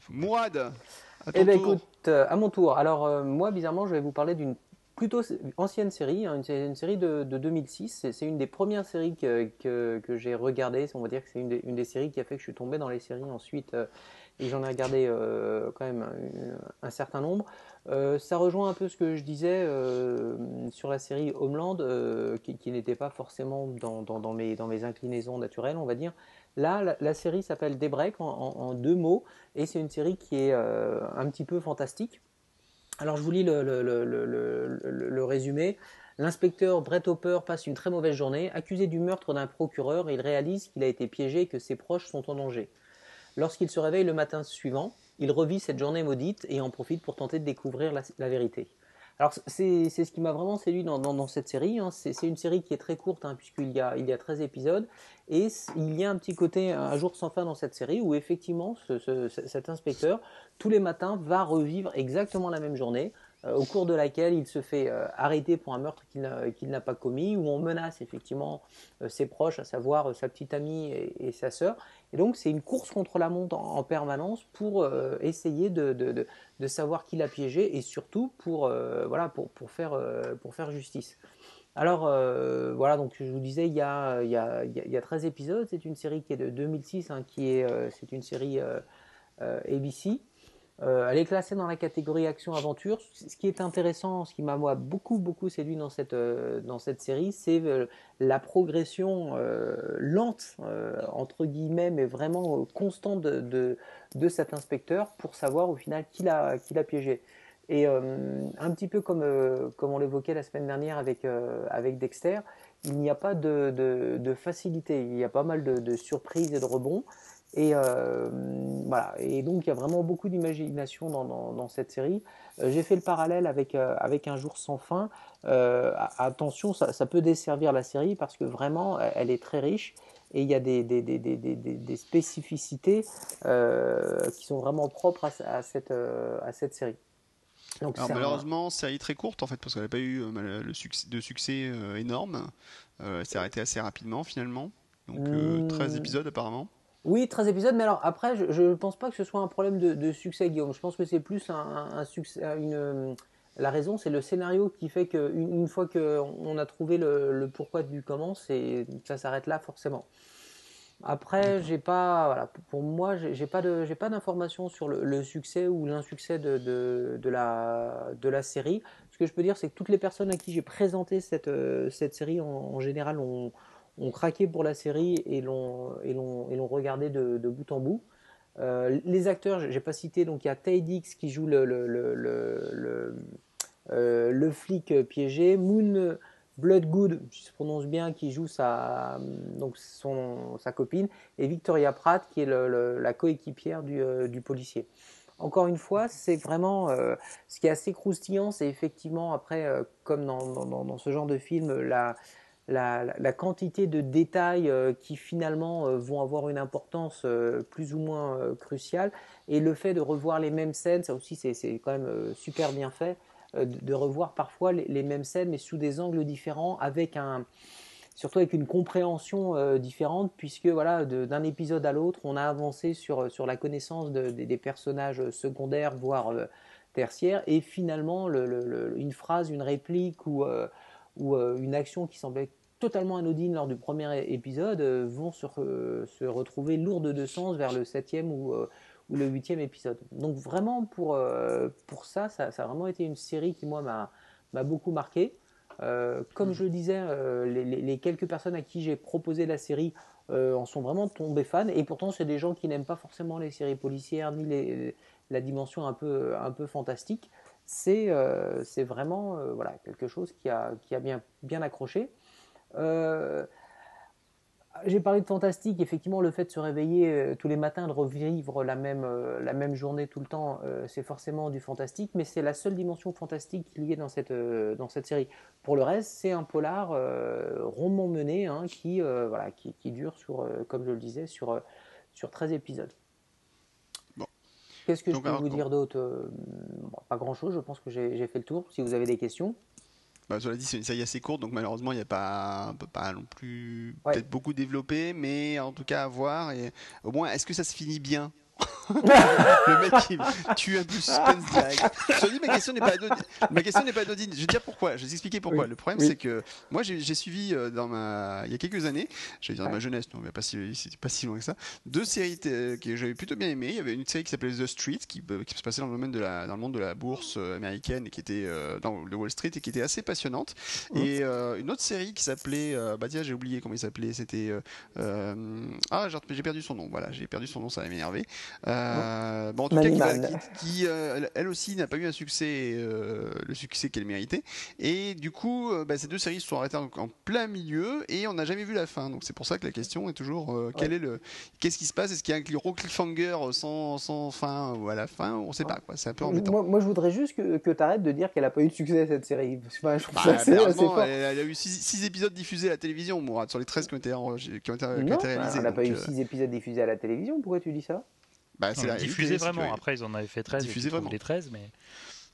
Mouad, eh ben, écoute, à mon tour. Alors, moi, bizarrement, je vais vous parler d'une plutôt ancienne série, hein, une, série de, 2006. C'est une des premières séries que, que, j'ai regardées. On va dire que c'est une, une, des séries qui a fait que je suis tombé dans les séries ensuite. et j'en ai regardé quand même un, certain nombre. Ça rejoint un peu ce que je disais sur la série Homeland, qui, n'était pas forcément dans, mes, inclinaisons naturelles, on va dire. Là, la, série s'appelle Daybreak en, en, deux mots, et c'est une série qui est un petit peu fantastique. Alors je vous lis le, résumé. L'inspecteur Brett Hopper passe une très mauvaise journée. Accusé du meurtre d'un procureur, il réalise qu'il a été piégé et que ses proches sont en danger. Lorsqu'il se réveille le matin suivant, il revit cette journée maudite et en profite pour tenter de découvrir la vérité. Alors c'est ce qui m'a vraiment séduit dans, cette série. Hein. C'est une série qui est très courte hein, puisqu'il y a, y a 13 épisodes. Et il y a un petit côté un jour sans fin dans cette série où effectivement cet inspecteur, tous les matins, va revivre exactement la même journée au cours de laquelle il se fait euh, arrêter pour un meurtre qu'il n'a pas commis, où on menace effectivement euh, ses proches, à savoir sa petite amie et, sa sœur. Et donc c'est une course contre la montre en, permanence pour essayer de, savoir qui l'a piégé et surtout pour, voilà, pour, faire, pour faire justice. Alors voilà, donc je vous disais, il y a, il y a, il y a 13 épisodes, c'est une série qui est de 2006, hein, qui est, c'est une série ABC. Euh, elle est classée dans la catégorie action-aventure. Ce qui est intéressant, ce qui m'a beaucoup beaucoup séduit dans cette euh, dans cette série, c'est euh, la progression lente entre guillemets, mais vraiment constante de, de, cet inspecteur pour savoir au final qui l'a qui l'a piégé. Et un petit peu comme comme on l'évoquait la semaine dernière avec avec Dexter, il n'y a pas de, de, de, facilité. Il y a pas mal de, de surprises et de rebonds. Et euh, voilà. Et donc il y a vraiment beaucoup d'imagination dans, dans, cette série. Euh, j'ai fait le parallèle avec euh, avec Un jour sans fin. attention, ça, ça, peut desservir la série parce que vraiment elle est très riche et il y a des, des, des, des spécificités qui sont vraiment propres à, cette à cette série. Donc, Alors, malheureusement, série très courte en fait parce qu'elle n'a pas eu le succès, de succès énorme. elle s'est arrêtée assez rapidement finalement. Donc 13 hmm. épisodes apparemment. Oui, 13 épisodes, mais alors après, je ne pense pas que ce soit un problème de, succès, Guillaume. Je pense que c'est plus un, succès. Une, la raison, c'est le scénario qui fait qu'une une fois qu'on a trouvé le, pourquoi du comment, ça s'arrête là forcément. Après, j'ai pas, voilà, pour moi, j'ai pas de, j'ai pas d'informations sur le, succès ou l'insuccès de, de, la, de la série. Ce que je peux dire, c'est que toutes les personnes à qui j'ai présenté cette, cette série, en, en général, ont, ont craqué pour la série et l'ont et l'ont regardé de, de, bout en bout. Euh, les acteurs, j'ai pas cité, donc il y a Taydix qui joue le, le, le, le, euh, flic piégé, Moon Bloodgood, je prononce bien, qui joue sa, donc son, sa copine, et Victoria Pratt qui est la coéquipière du, euh, du, policier. Encore une fois, c'est vraiment ce qui est assez croustillant, c'est effectivement après, comme dans, dans, dans, ce genre de film, la, la, quantité de détails euh, qui finalement euh, vont avoir une importance euh, plus ou moins cruciale. Et le fait de revoir les mêmes scènes, ça aussi c'est quand même super bien fait, de, revoir parfois les, mêmes scènes mais sous des angles différents avec un surtout avec une compréhension différente puisque voilà d'un épisode à l'autre on a avancé sur, sur la connaissance des personnages secondaires voire tertiaires. Et finalement une phrase, une réplique ou ou euh, une action qui semblait totalement anodine lors du premier épisode euh, vont se, se, retrouver lourdes de sens vers le septième ou, euh, ou le huitième épisode. Donc vraiment pour, pour ça, ça, a vraiment été une série qui moi m'a beaucoup marqué. comme mm. je le disais, les, quelques personnes à qui j'ai proposé la série en sont vraiment tombés fans. Et pourtant, c'est des gens qui n'aiment pas forcément les séries policières ni les, la dimension un peu, un peu fantastique c'est euh, vraiment euh, voilà, quelque chose qui a, qui a bien, bien accroché. Euh, j'ai parlé de fantastique, effectivement, le fait de se réveiller tous les matins, de revivre la même, la même journée tout le temps, c'est forcément du fantastique, mais c'est la seule dimension fantastique qu'il y ait dans cette, dans cette série. Pour le reste, c'est un polar rondement mené hein, qui, voilà, qui, qui, dure, sur, comme je le disais, sur, sur 13 épisodes. Qu'est-ce que je peux vous dire d'autre euh, Pas grand-chose, je pense que j'ai fait le tour. Si vous avez des questions. Bah, cela dit, c'est une série assez courte, donc malheureusement, il n'y a pas, peut pas non plus peut-être beaucoup développé, mais en tout cas à voir. Et au moins, est-ce que ça se finit bien? le mec qui tue un peu suspense direct. Je dis, ma question n'est pas anodine. Ma question n'est pas anodine. Je vais dire pourquoi. Je vais expliquer pourquoi. le problème, c'est que moi, j'ai suivi euh, dans ma, il y a quelques années, j'allais dire dans ma jeunesse, non, mais pas si, pas si loin que ça, deux séries que j'avais plutôt bien aimées. Il y avait une série qui s'appelait The Street, qui, euh, qui, se passait dans le domaine de la, dans le monde de la bourse euh, américaine et qui était dans le Wall Street et qui était assez passionnante. Et une autre série qui s'appelait, bah tiens, j'ai oublié comment il s'appelait. C'était, ah, j'ai perdu son nom. Voilà, j'ai perdu son nom, ça m'énerver. Euh, bon, en tout cas, qui, euh, elle aussi n'a pas eu un succès, euh, le succès qu'elle méritait. Et du coup, bah, ces deux séries se sont arrêtées en, plein milieu et on n'a jamais vu la fin. Donc c'est pour ça que la question est toujours quel est le, qu'est-ce qui se passe? Est-ce qu'il y a un gros cliffhanger sans, sans fin ou à la fin? On ne sait pas. Quoi. C'est un peu embêtant. Moi, moi, je voudrais juste que, que tu arrêtes de dire qu'elle n'a pas eu de succès cette série. Enfin, je bah, ça elle, a eu 6 épisodes diffusés à la télévision, Mourad, sur les 13 qui ont été, qui ont été, réalisés. Elle n'a pas eu 6 épisodes diffusés à la télévision. Pourquoi tu dis ça? Bah, c'est diffusé vraiment. Après, ils en avaient fait 13. Diffusé vraiment. Les 13, mais.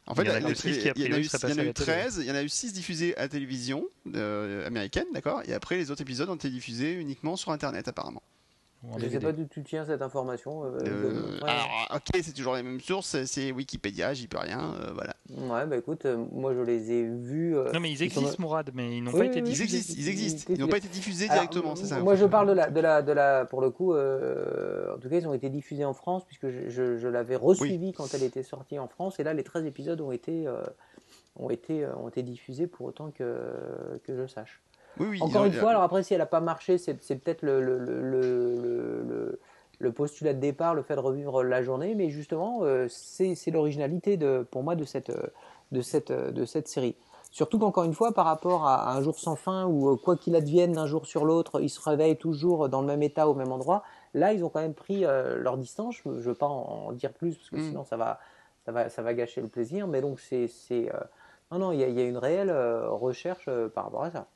En fait, il y, en a eu 13, il y en a eu 6 diffusés à la télévision euh, américaine, d'accord Et après, les autres épisodes ont été diffusés uniquement sur Internet, apparemment. Je ne sais pas d'où tu tiens cette information. Euh, euh, alors, ok, c'est toujours les mêmes sources, c'est Wikipédia, j'y peux rien, euh, voilà. Ouais, bah écoute, moi je les ai vus. non, mais ils existent, Mourad, mais ils n'ont pas été diffusés. Ils existent, ils existent, ils n'ont pas été diffusés directement, c'est ça. Moi je parle de la, de la, de la pour le coup, en tout cas, ils ont été diffusés en France, puisque je, je, l'avais resuivi quand elle était sortie en France, et là les 13 épisodes ont été, ont été, ont été diffusés pour autant que, que je sache. Encore une fois, alors après, si elle n'a pas marché, c'est peut-être le, le, le, le, postulat de départ, le fait de revivre la journée, mais justement, euh, c'est l'originalité pour moi de cette, de, cette, de cette série. Surtout qu'encore une fois, par rapport à, un jour sans fin, où euh, quoi qu'il advienne d'un jour sur l'autre, ils se réveillent toujours dans le même état, au même endroit, là, ils ont quand même pris euh, leur distance. Je ne veux pas en, dire plus, parce que mm. sinon, ça va, ça, va, ça va gâcher le plaisir. Mais donc, c'est. non, non, il y, y, a une réelle recherche par rapport à ça.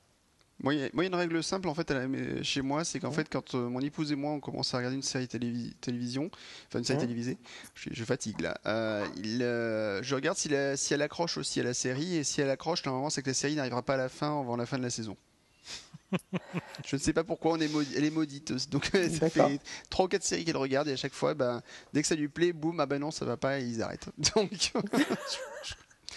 Moi, il y, a une règle simple en fait chez moi, c'est qu'en fait, quand euh, mon épouse et moi on commence à regarder une série télévision, enfin une série télévisée, je, fatigue là. Euh, il, euh, je regarde si, si, elle accroche aussi à la série et si elle accroche, normalement, c'est que la série n'arrivera pas à la fin avant la fin de la saison. je ne sais pas pourquoi on est elle est maudite. Donc ça fait trois ou quatre séries qu'elle regarde et à chaque fois, bah, dès que ça lui plaît, boum, ah ben non, ça va pas, et ils arrêtent. Donc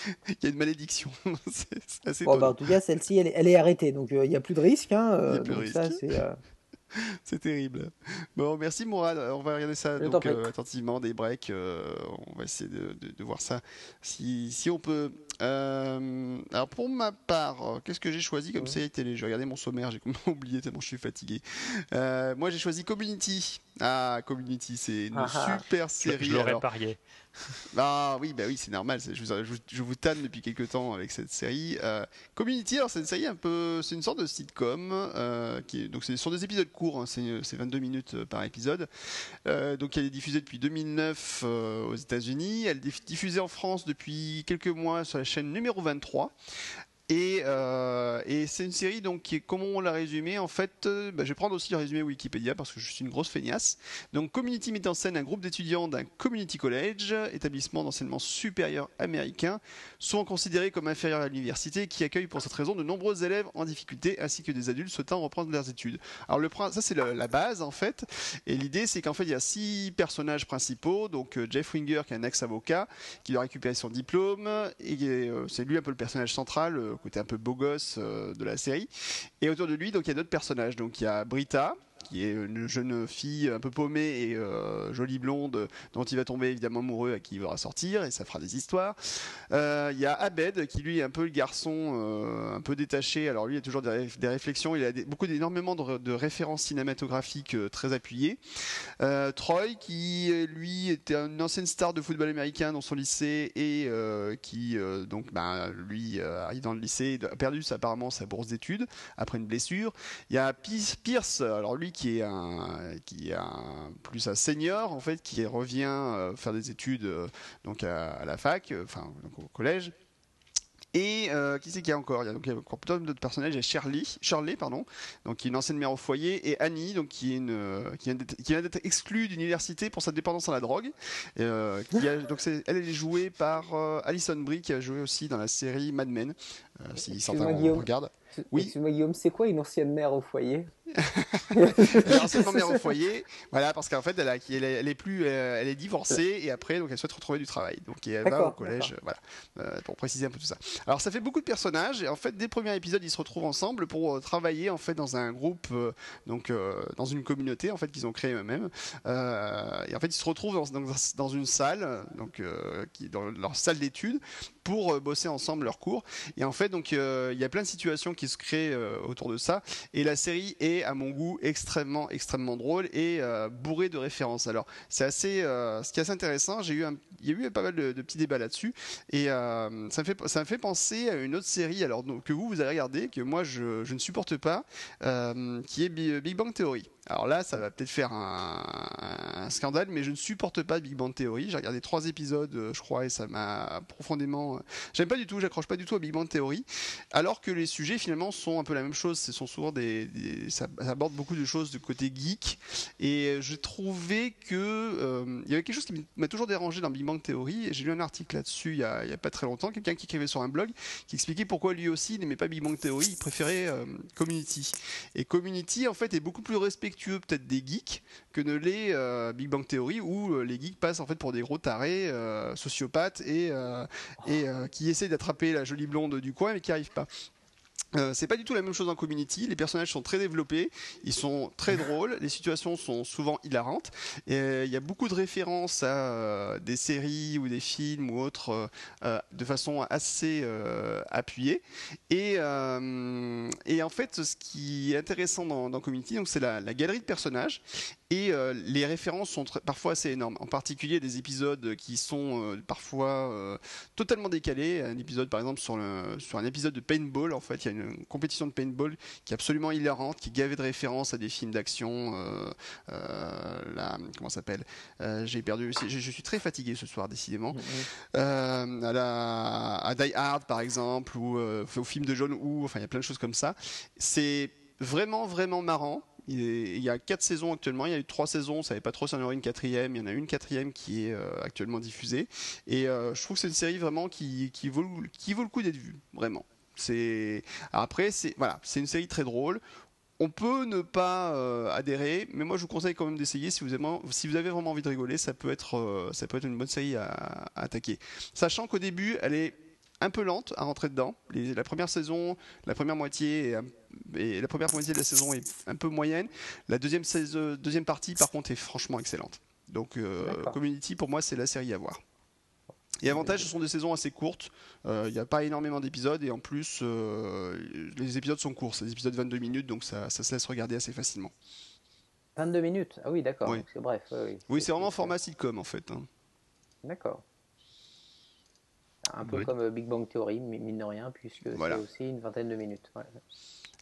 il y a une malédiction. c'est assez bon, bah, en tout cas, celle-ci, elle, est arrêtée, donc euh, il n'y a plus de risque. Hein, il n'y a plus de risque. Euh, c'est terrible. Bon, merci Mourad. On va regarder ça donc, euh, attentivement, des breaks. on va essayer de, de, voir ça si, si on peut. alors pour ma part, qu'est-ce que j'ai choisi comme série télé? Je vais regarder mon sommaire, j'ai complètement oublié tellement je suis fatigué. moi j'ai choisi Community. Ah, Community, c'est une ah, ah. super série. Je, l'aurais parié. Ah oui, bah oui, c'est normal. Je vous, je, tanne depuis quelques temps avec cette série. Euh, Community, alors c'est une un peu, c'est une sorte de sitcom euh, qui donc c'est sur des épisodes courts, hein, c'est 22 minutes euh, par épisode. donc elle est diffusée depuis 2009 aux États-Unis. Elle est diffusée en France depuis quelques mois sur la chaîne numéro 23. Et, euh, et c'est une série donc qui est comment on l'a résumé en fait euh, bah, je vais prendre aussi le résumé Wikipédia parce que je suis une grosse feignasse. Donc Community met en scène un groupe d'étudiants d'un community college établissement d'enseignement supérieur américain souvent considérés comme inférieurs à l'université qui accueille pour cette raison de nombreux élèves en difficulté ainsi que des adultes souhaitant reprendre leurs études. Alors le ça c'est la, base en fait. Et l'idée c'est qu'en fait il y a six personnages principaux. Donc euh, Jeff Winger qui est un ex avocat qui doit récupérer son diplôme. Et c'est lui un peu le personnage central côté un peu beau gosse euh, de la série. Et autour de lui, donc il y a d'autres personnages. Donc il y a Brita, qui est une jeune fille un peu paumée et euh, jolie blonde dont il va tomber évidemment amoureux à qui il va sortir et ça fera des histoires. Euh, il y a Abed qui lui est un peu le garçon euh, un peu détaché. Alors lui il a toujours des, réflexions, il a beaucoup d'énormément de, références cinématographiques très appuyées. Troy qui lui était une ancienne star de football américain dans son lycée et qui donc ben, lui arrive dans le lycée a perdu apparemment sa bourse d'études après une blessure. Il y a Pierce, alors lui qui est un qui est un plus un senior en fait qui revient euh, faire des études euh, donc à, la fac euh, enfin au collège et qui c'est qu'il y a encore? Il y a donc encore plein d'autres personnages. Il y a Shirley, Shirley pardon, donc qui est une ancienne mère au foyer, et Annie, donc qui est une qui vient d'être exclue d'université pour sa dépendance à la drogue. qui donc elle est jouée par Alison Brie qui a joué aussi dans la série Mad Men. si certains regardent. Oui. Excuse-moi, Guillaume, c'est quoi une ancienne mère au foyer? Anciennement mère au foyer, voilà, parce qu'en fait, elle, a, elle, est, elle est plus, euh, elle est divorcée et après, donc elle souhaite retrouver du travail. Donc elle va au collège, voilà, euh, pour préciser un peu tout ça. Alors ça fait beaucoup de personnages et en fait, dès le premier épisode, ils se retrouvent ensemble pour euh, travailler en fait dans un groupe, donc dans une communauté en fait qu'ils ont créé eux-mêmes. et en fait, ils se retrouvent dans, dans, dans une salle, donc qui dans leur salle d'études pour bosser ensemble leurs cours. Et en fait, donc il y a plein de situations qui se créent autour de ça. Et la série est à mon goût, extrêmement, extrêmement drôle et euh, bourré de références. Alors, c'est assez, euh, ce qui est assez intéressant. Il y a eu pas mal de, petits débats là-dessus et euh, ça me fait, penser à une autre série, que vous vous avez regardé, que moi je ne supporte pas, qui est Big Bang Theory. Alors là, ça va peut-être faire un, scandale, mais je ne supporte pas Big Bang Theory. J'ai regardé trois épisodes, euh, je crois, et ça m'a profondément. Euh, j'aime pas du tout, j'accroche pas du tout à Big Bang Theory. Alors que les sujets finalement sont un peu la même chose. Ce souvent des, ça, aborde beaucoup de choses de côté geek. Et je trouvais que euh, il y avait quelque chose qui m'a toujours dérangé dans Big Bang Theory. J'ai lu un article là-dessus il y, a, il y a pas très longtemps, quelqu'un qui écrivait sur un blog qui expliquait pourquoi lui aussi n'aimait pas Big Bang Theory, il préférait Community. Et Community en fait est beaucoup plus respectueux peut-être des geeks que ne l'est euh, Big Bang Theory où euh, les geeks passent en fait pour des gros tarés euh, sociopathes et, et qui essaient d'attraper la jolie blonde du coin mais qui arrivent pas. Euh, c'est pas du tout la même chose en community. Les personnages sont très développés, ils sont très drôles, les situations sont souvent hilarantes. Euh, il y a beaucoup de références à euh, des séries ou des films ou autres de façon assez appuyée. Et, et, en fait, ce qui est intéressant dans, dans Community, c'est la, la, galerie de personnages et euh, les références sont parfois assez énormes. En particulier des épisodes qui sont euh, parfois euh, totalement décalés. Un épisode, par exemple, sur, le, sur un épisode de paintball, en fait, il y a une compétition de paintball qui est absolument hilarante, qui est gavée de références à des films d'action. la, comment s'appelle J'ai perdu. Je, suis très fatigué ce soir, décidément. À, la, à Die Hard, par exemple, ou au film de John Woo. Enfin, il y a plein de choses comme ça. C'est vraiment, vraiment marrant. Il, y a quatre saisons actuellement. Il y a eu trois saisons. On savait pas trop s'il y en aurait une quatrième. Il y en a une quatrième qui est euh, actuellement diffusée. Et euh, je trouve que c'est une série vraiment qui, vaut, le coup d'être vue. Vraiment. Après c'est voilà, c'est une série très drôle. On peut ne pas euh, adhérer, mais moi je vous conseille quand même d'essayer si vous avez, si vous avez vraiment envie de rigoler, ça peut être une bonne série à attaquer. Sachant qu'au début, elle est un peu lente à rentrer dedans. la première saison, la première moitié et la première moitié de la saison est un peu moyenne. La deuxième, saison, deuxième partie, par contre, est franchement excellente. Donc, euh, Community, pour moi, c'est la série à voir. Et avantage, ce sont des saisons assez courtes. Euh, il n'y a pas énormément d'épisodes et en plus, euh, les épisodes sont courts. C'est des épisodes de 22 minutes, donc ça, se laisse regarder assez facilement. 22 minutes? Ah oui, d'accord. C'est bref. Oui, c'est vraiment format sitcom en fait. Hein. D'accord. Un peu comme euh, Big Bang Theory, mine de rien, puisque c'est aussi une vingtaine de minutes.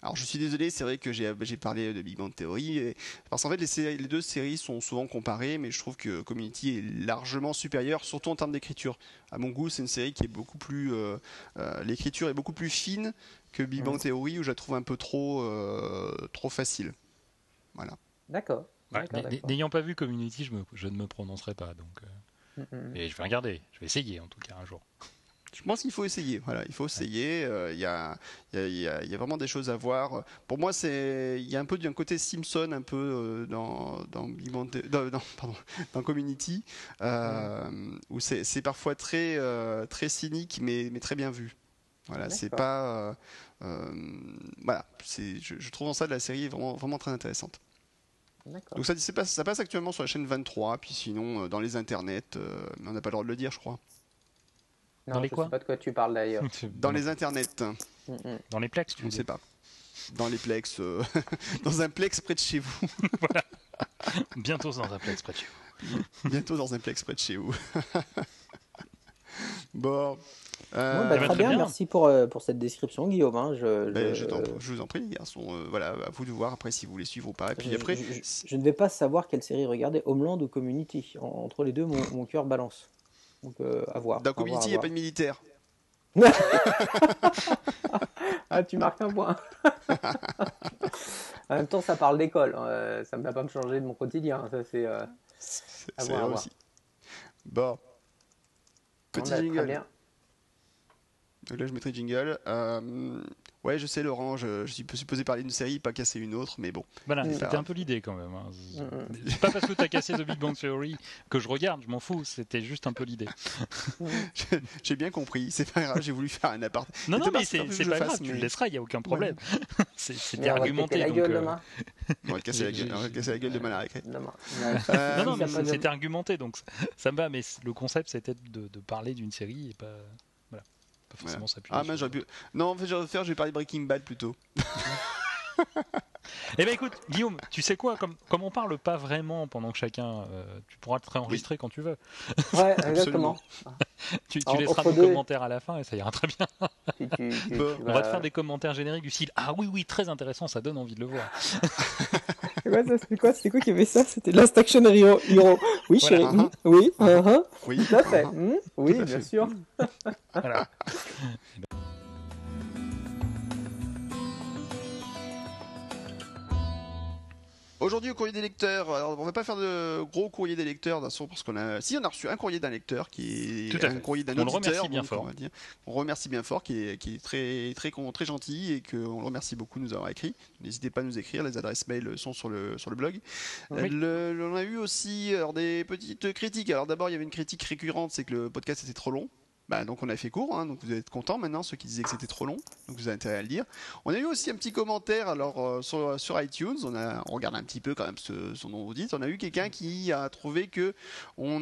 Alors je suis désolé, c'est vrai que j'ai parlé de Big Bang Theory, parce qu'en fait les, les, deux séries sont souvent comparées, mais je trouve que Community est largement supérieur, surtout en termes d'écriture. À mon goût, c'est une série qui est beaucoup plus... Euh, euh, l'écriture est beaucoup plus fine que Big Bang Theory, où je la trouve un peu trop, trop facile. Voilà. D'accord. N'ayant pas vu Community, je, je, ne me prononcerai pas, donc... Et je vais regarder, je vais essayer en tout cas un jour. Je pense qu'il faut essayer. Voilà, il faut essayer. Euh, il y, a, y, a, y, a, vraiment des choses à voir. Pour moi, c'est il y a un peu d'un côté Simpson, un peu euh, dans dans, dans, pardon, dans Community, euh, où c'est parfois très très cynique, mais, mais très bien vu. Voilà, c'est pas voilà, c'est je, je, trouve en ça de la série vraiment vraiment très intéressante. Donc ça, passe, ça passe actuellement sur la chaîne 23, puis sinon dans les internets, mais on n'a pas le droit de le dire, je crois. Non, dans les je quoi sais pas de quoi tu parles d'ailleurs. dans les internets. Dans les plex, tu Je ne sais pas. Dans les plex. Euh, dans un plex près de chez vous. voilà. Bientôt dans un plex près de chez vous. Bientôt dans un plex près de chez vous. bon. Euh... Bah, très, bien, merci pour, euh, pour cette description, Guillaume. Hein. Je, ben, je... je, vous en prie, les garçons. Euh, voilà, à vous de voir après si vous voulez suivre ou pas. Et puis je, après, je, ne vais pas savoir quelle série regarder, Homeland ou Community. entre les deux, mon, mon cœur balance. Donc, euh, à voir. Dans Community, il n'y a pas de militaire. ah, tu marques un point. en même temps, ça parle d'école. Hein. Ça ne va pas me changer de mon quotidien. Ça, c'est. Euh, c'est aussi. Bon. Petit jingle. Donc là, je mettrai jingle. Euh, Ouais, je sais, Laurent, je, je suis supposé parler d'une série, pas casser une autre, mais bon. Voilà, c'était un peu l'idée quand même. Hein. C'est pas parce que tu as cassé The Big Bang Theory que je regarde, je m'en fous, c'était juste un peu l'idée. j'ai bien compris, c'est pas grave, j'ai voulu faire un appart. Non, non, mais c'est pas grave, tu le laisseras, il n'y a aucun problème. C'était argumenté. La gueule demain. On va casser la gueule, on va casser la gueule demain à la récré. Non, non, mais c'était argumenté, donc ça me va, mais le concept c'était de parler d'une série et pas. Pas forcément s'appuyer. Ah, mais j'aurais pu. Non, en fait, j'aurais faire, je vais parler Breaking Bad plutôt. Eh ben écoute, Guillaume, tu sais quoi, comme, comme on parle pas vraiment pendant que chacun, euh, tu pourras te réenregistrer quand tu veux. Ouais, exactement. tu, tu laisseras des commentaires à la fin et ça ira très bien. on va te faire des commentaires génériques du style Ah oui, oui, très intéressant, ça donne envie de le voir. C'était quoi? C'était quoi qui avait ça? C'était Last Action Hero. Oui, chérie. Oui, oui, tout à fait. Oui, bien sûr. voilà. Aujourd'hui au courrier des lecteurs, alors on va pas faire de gros courrier des lecteurs d'un parce qu'on a, si on a reçu un courrier d'un lecteur qui est un courrier d'un auditeur, on remercie bien fort. On, dire. on remercie bien fort, qui est, qui est très très très gentil et qu'on le remercie beaucoup de nous avoir écrit. N'hésitez pas à nous écrire, les adresses mail sont sur le sur le blog. on a eu aussi des petites critiques. Alors d'abord il y avait une critique récurrente, c'est que le podcast était trop long. Bah, donc on a fait court, hein, donc vous êtes contents maintenant, ceux qui disaient que c'était trop long, donc vous avez intérêt à le dire. On a eu aussi un petit commentaire alors euh, sur, sur, iTunes, on, a, regarde un petit peu quand même ce, son nom dit, on a eu quelqu'un qui a trouvé que on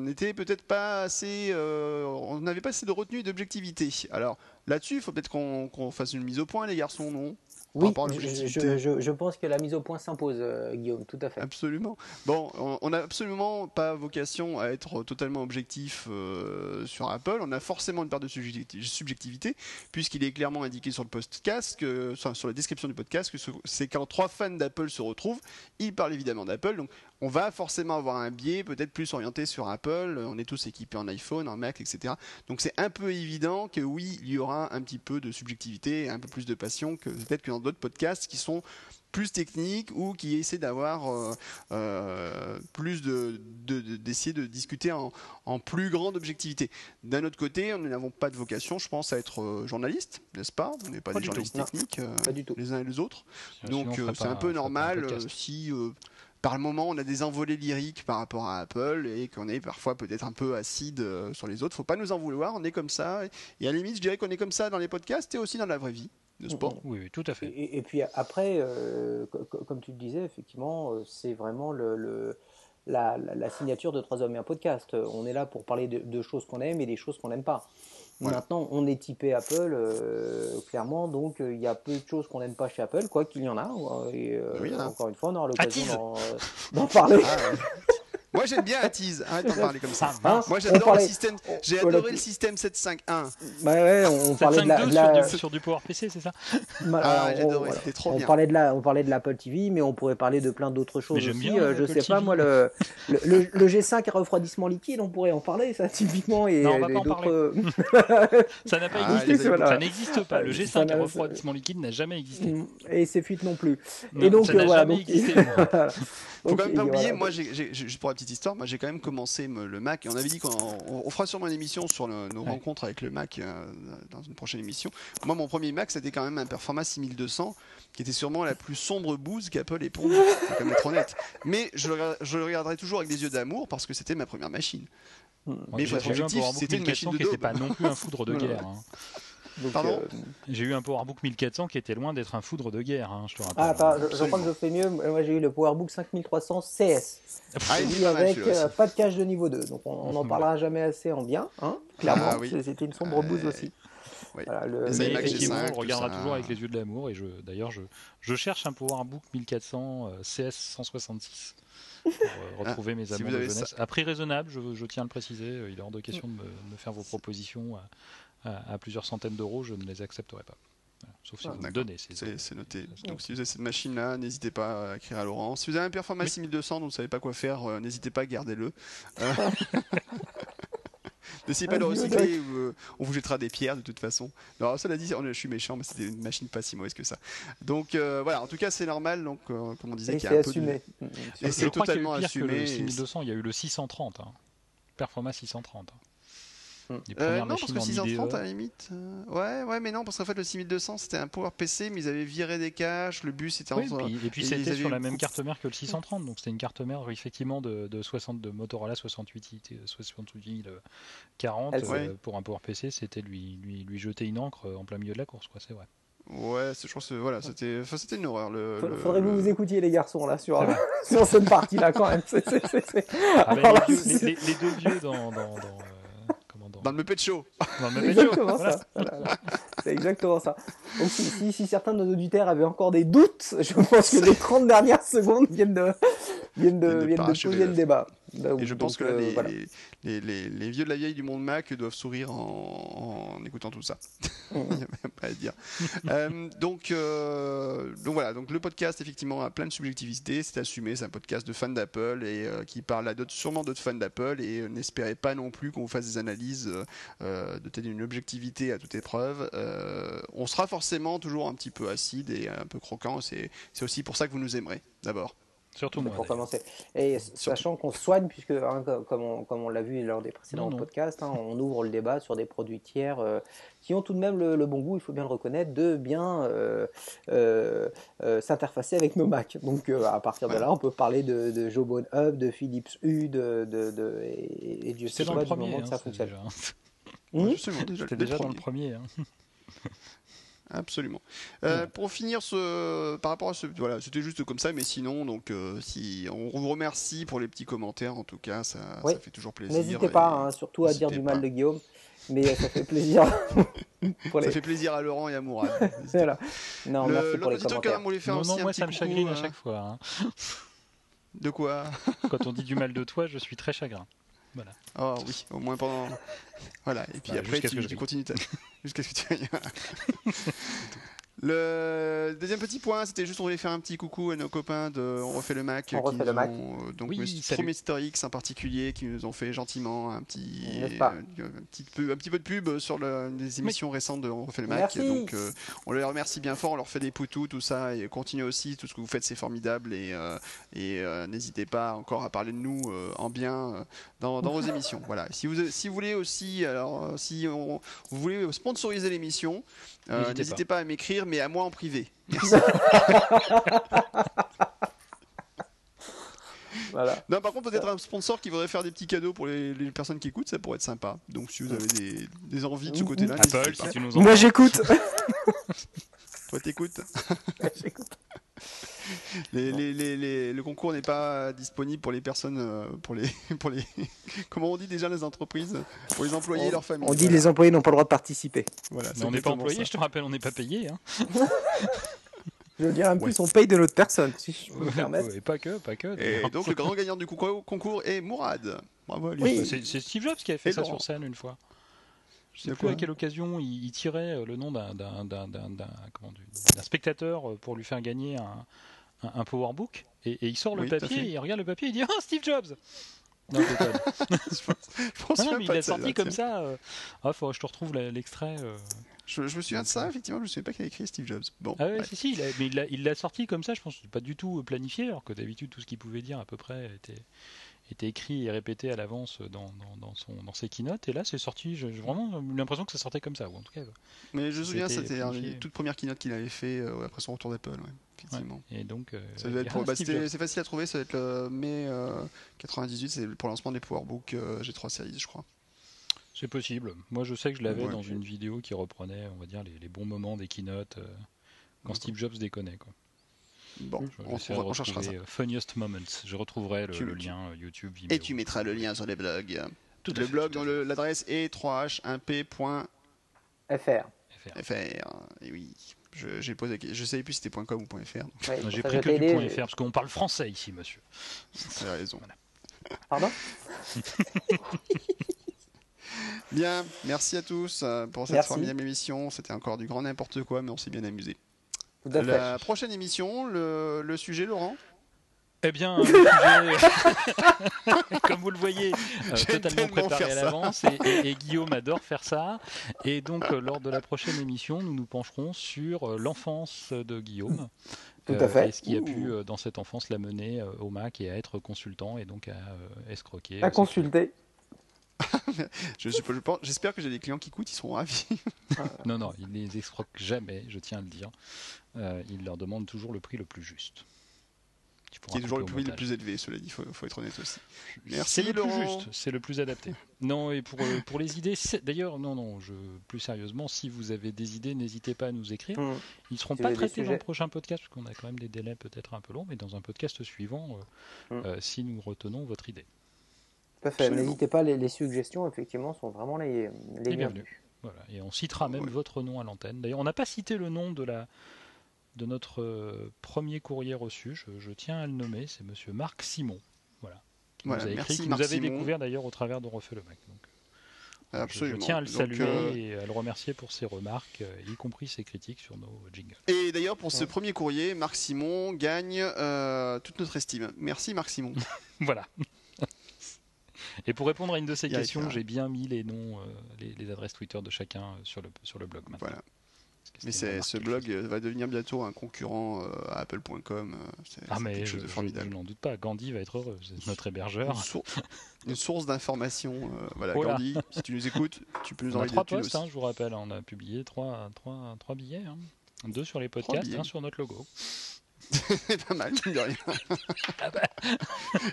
n'était peut-être pas assez, euh, on n'avait pas assez de retenue et d'objectivité. Alors là-dessus, il faut peut-être qu'on fasse une mise au point les garçons, non? Oui, je, je, je, pense que la mise au point s'impose, euh, Guillaume, tout à fait. Absolument. Bon, on n'a absolument pas vocation à être totalement objectif euh, sur Apple. On a forcément une part de subjectivité, puisqu'il est clairement indiqué sur le podcast, que, sur la description du podcast, que c'est quand trois fans d'Apple se retrouvent, ils parlent évidemment d'Apple. Donc, on va forcément avoir un biais peut-être plus orienté sur Apple. On est tous équipés en iPhone, en Mac, etc. Donc c'est un peu évident que oui, il y aura un petit peu de subjectivité et un peu plus de passion que peut-être que dans d'autres podcasts qui sont plus techniques ou qui essaient d'avoir euh, euh, plus de, d'essayer de, discuter en, plus grande objectivité. D'un autre côté, nous n'avons pas de vocation, je pense, à être euh, journaliste, n'est-ce pas? On n'est pas, des journalistes techniques, les uns et les autres. Donc c'est un peu normal si par le moment, on a des envolées lyriques par rapport à Apple et qu'on est parfois peut-être un peu acide euh, sur les autres. Faut pas nous en vouloir, on est comme ça. Et à la limite, je dirais qu'on est comme ça dans les podcasts et aussi dans la vraie vie de sport. Oui, tout à fait. Et, puis après, euh, comme tu le disais, effectivement, euh, c'est vraiment le, la, signature de Trois hommes et un podcast. On est là pour parler de choses qu'on aime et des choses qu'on n'aime pas. Maintenant, on est typé Apple, euh, clairement, donc euh, il y a peu de choses qu'on n'aime pas chez Apple, quoi qu'il y en a. Euh, et hein. encore une fois, on aura l'occasion d'en parler. Ah, moi j'aime bien Atiz, arrête d'en parler comme ça. Hein Moi j'adore le système, j'ai adoré le système 7.5.1. Bah ouais, on parlait de la, de la... Sur, du, sur, du, Power PC, c'est ça? Bah, Ah, j'ai adoré, c'était trop on bien. Parlait de la, on parlait de l'Apple TV, mais on pourrait parler de plein d'autres choses aussi. Bien, euh, je sais pas, moi, le, le, le, G5 à refroidissement liquide, on pourrait en parler, ça, typiquement. Et, non, on va pas en parler. ça n'a pas ah, existé, ça n'existe pas. Le G5 à refroidissement liquide n'a jamais existé. Et ses fuites non plus. Et donc, voilà. Faut quand même pas oublier, moi, juste pour la petite histoire, moi j'ai quand même commencé le Mac et on avait dit qu'on fera sûrement une émission sur nos rencontres avec le Mac euh, dans une prochaine émission. Moi, mon premier Mac, c'était quand même un Performance 6200 qui était sûrement la plus sombre bouse qu'Apple ait pondue. Faut quand même être honnête. Mais je, je le regarderai toujours avec des yeux d'amour parce que c'était ma première machine. Mais c'était une machine de qui n'était pas non plus un foudre de guerre. Hein. Pardon euh, J'ai eu un PowerBook 1400 qui était loin d'être un foudre de guerre, hein, je te rappelle. Ah, attends, je, crois que je fais mieux. Moi, j'ai eu le PowerBook 5300 CS. Ah, avec euh, pas de cache de niveau 2. Donc, on n'en parlera jamais assez en bien. Hein, clairement, ah c'était une sombre bouse aussi. Oui. Voilà, le... on regardera toujours avec les yeux de l'amour. Et je, d'ailleurs, je, je cherche un PowerBook 1400 CS 166 pour euh, retrouver mes amours de jeunesse. À prix raisonnable, je, je, tiens à le préciser. Il est hors de question de me, de me faire vos propositions à, plusieurs centaines d'euros, je ne les accepterai pas. Sauf si ah, vous me donnez. C'est noté. Donc si vous avez cette machine-là, n'hésitez pas à écrire à Laurent. Si vous avez un Performance 6200 dont vous ne savez pas quoi faire, euh, n'hésitez pas à garder le euh, N'essayez pas de le recycler ou euh, on vous jettera des pierres de toute façon. Alors cela dit, je suis méchant, mais c'était une machine pas si mauvaise que ça. Donc voilà, en tout cas c'est normal. Donc comme on disait, qu'il y a un peu assumé. De... Et c'est totalement assumé. Que le 6200, il y a eu le 630. Hein. Performance 630. Euh, non, parce que 630 à la limite. Euh, ouais, ouais, mais non, parce qu'en fait le 6200 c'était un Power PC, mais ils avaient viré des caches, le bus était en. et puis c'était sur la même carte mère que le 630, donc c'était une carte mère effectivement de, de 60 de Motorola 68 40 euh, pour un Power PC, c'était lui, lui lui jeter une encre en plein milieu de la course, quoi, c'est vrai. Ouais, je pense que voilà, c'était, c'était une horreur. Le, Faudrait que vous vous écoutiez les garçons là sur, sur cette partie-là quand même. Ah, les, deux vieux dans, dans, dans le Muppet Show. Dans le ça. C'est exactement ça. Donc si, si, certains de nos auditeurs avaient encore des doutes, je pense que les 30 dernières secondes viennent de, viennent de, viennent de, poser le débat. Bah et je pense que euh, les, les, les, vieux de la vieille du monde Mac doivent sourire en, en écoutant tout ça. Il n'y a même pas à dire. euh, donc, euh, donc voilà, donc le podcast effectivement a plein de subjectivité, c'est assumé, c'est un podcast de fans d'Apple et euh, qui parle à d'autres, sûrement d'autres fans d'Apple et n'espérez pas non plus qu'on fasse des analyses de telle une objectivité à toute épreuve. on sera forcément toujours un petit peu acide et un peu croquant, c'est aussi pour ça que vous nous aimerez d'abord. Surtout moi. Pour commencer. Et sachant qu'on soigne, puisque hein, comme on, comme on l'a vu lors des précédents podcasts, hein, on ouvre le débat sur des produits tiers euh, qui ont tout de même le, bon goût, il faut bien le reconnaître, de bien euh, euh, s'interfacer avec nos Macs. Donc à partir de là, on peut parler de, de Jawbone Hub, de Philips U, de, de, et, Dieu sait pas du moment que ça hein, fonctionne. Déjà, hmm déjà dans le premier. Absolument. Euh, pour finir ce, par rapport à ce, voilà, c'était juste comme ça, mais sinon, donc, euh, si on vous remercie pour les petits commentaires, en tout cas, ça, ça fait toujours plaisir. N'hésitez pas, hein, surtout à dire du mal de Guillaume, mais ça fait plaisir. Ça fait plaisir à Laurent et à Mourad. voilà. Non, le, merci pour les commentaires. Faire non, non, moi, ça me chagrine à euh, chaque fois. Hein. De quoi? Quand on dit du mal de toi, je suis très chagrin. Voilà. Oh oui, au moins pendant. Voilà, et puis bah, après, tu, tu continues jusqu'à ce que tu ailles. Le deuxième petit point, c'était juste on voulait faire un petit coucou à nos copains de On refait le Mac. On refait le Mac. Euh, donc oui, X en particulier qui nous ont fait gentiment un petit, euh, un, petit peu, un petit peu de pub sur le, les émissions récentes de On refait le Mac. Donc euh, on les remercie bien fort, on leur fait des poutous, tout ça et continuez aussi, tout ce que vous faites c'est formidable et, et n'hésitez pas encore à parler de nous en bien dans, dans vos émissions. Voilà. Si vous, si vous voulez aussi, alors si on, vous voulez sponsoriser l'émission, n'hésitez pas. pas à m'écrire mais à moi en privé. voilà. Non, par contre, peut-être un sponsor qui voudrait faire des petits cadeaux pour les, personnes qui écoutent, ça pourrait être sympa. Donc, si vous avez des, envies de ce côté-là, Moi, j'écoute. Toi, t'écoutes. J'écoute. Le concours n'est pas disponible pour les personnes, euh, pour les, pour les, comment on dit déjà les entreprises, pour les employés et leurs familles. On dit les employés n'ont pas le droit de participer. Voilà, Mais on n'est pas employé, je te rappelle, on n'est pas payé. Hein. Je veux dire, en plus, on paye de notre personne, si je peux me permettre. Et pas que, pas que. Et donc, le grand gagnant du concours est Mourad. Bravo Oui. C'est Steve Jobs qui a fait ça sur scène une fois. Je sais plus à quelle occasion il, tirait euh, le nom d'un spectateur euh, pour lui faire gagner un, un, powerbook et, il sort le papier, il regarde le papier et il dit Ah, Steve Jobs Non, je pense, non, mais il l'a sorti comme ça. Euh... Ah, faut, je te retrouve l'extrait. Euh... Je, je, me souviens de ça, effectivement, je ne sais pas qu'il a écrit Steve Jobs. Bon, ah ouais, si, si, il a, mais il l'a sorti comme ça, je pense, pas du tout planifié, alors que d'habitude, tout ce qu'il pouvait dire à peu près était, était écrit et répété à l'avance dans, dans, son, dans ses keynotes. Et là, c'est sorti, j'ai vraiment l'impression que ça sortait comme ça, ou en tout cas. Mais je me souviens, c'était une toute première keynote qu'il avait fait euh, après son retour d'Apple, effectivement. Et donc, euh, bah, c'est facile à trouver, ça va être le mai 98, euh, c'est pour le lancement des PowerBook G3 Series, je crois. C'est possible. Moi, je sais que je l'avais dans une vidéo qui reprenait, on va dire, les, les bons moments des keynotes quand Steve Jobs déconnait, quoi. Bon, on, on, cherchera ça. Funniest Moments. Je retrouverai le, lien euh, YouTube. Et tu mettras le lien sur les blogs. Tout le blog dont l'adresse est 3h1p.fr. FR. Et oui. Je, posé, je savais plus si c'était .com ou .fr. J'ai pris que du .fr parce qu'on parle français ici, monsieur. As raison. Pardon? Bien, merci à tous euh, pour cette formidable émission. C'était encore du grand n'importe quoi, mais on s'est bien amusé. La prochaine émission, le, le sujet, Laurent? Eh bien, sujet, comme vous le voyez, euh, totalement préparé à l'avance, et, et, Guillaume adore faire ça. Et donc, euh, lors de la prochaine émission, nous nous pencherons sur euh, l'enfance de Guillaume. Tout à fait. Et ce qui a pu, dans cette enfance, l'amener au Mac et à être consultant et donc à escroquer. À consulter. J'espère que j'ai des clients qui coûtent, ils seront ravis. non, non, ils ne les escroquent jamais, je tiens à le dire. Euh, ils leur demandent toujours le prix le plus juste. Qui est toujours le prix le plus élevé, cela dit, il faut, être honnête aussi. Merci, c'est le plus juste, c'est le plus adapté. non, et pour, euh, pour les idées, d'ailleurs, non, non, je, plus sérieusement, si vous avez des idées, n'hésitez pas à nous écrire. Mmh. Ils ne seront pas traités dans le prochain podcast, parce qu'on a quand même des délais peut-être un peu longs, mais dans un podcast suivant, euh, mmh. si nous retenons votre idée. N'hésitez pas, les, suggestions, effectivement, sont vraiment les, les bienvenues. Voilà. Et on citera même votre nom à l'antenne. D'ailleurs, on n'a pas cité le nom de, la, de notre euh, premier courrier reçu, je, tiens à le nommer, c'est monsieur Marc Simon. Voilà. Qui nous a écrit, qui nous avait découvert d'ailleurs au travers de Refait le Mac. Donc, euh, Absolument. Je, tiens à le saluer euh, et à le remercier pour ses remarques, y compris ses critiques sur nos jingles. Et d'ailleurs, pour ce premier courrier, Marc Simon gagne toute notre estime. Merci Marc Simon. voilà. Et pour répondre à une de ces questions, j'ai bien mis les noms, euh, les, adresses Twitter de chacun sur le, sur le blog maintenant. Voilà. Mais ce blog va devenir bientôt un concurrent euh, à Apple.com. ah mais je, formidable. je n'en doute pas. Gandhi va être heureux. C'est notre hébergeur. Une, source d'information. voilà, Gandhi, si tu nous écoutes, tu peux nous envoyer trois posts. Hein, je vous rappelle, on a publié trois, trois, trois billets. Hein. Deux sur les podcasts, un sur notre logo. C'est pas mal, de rien. Ah bah.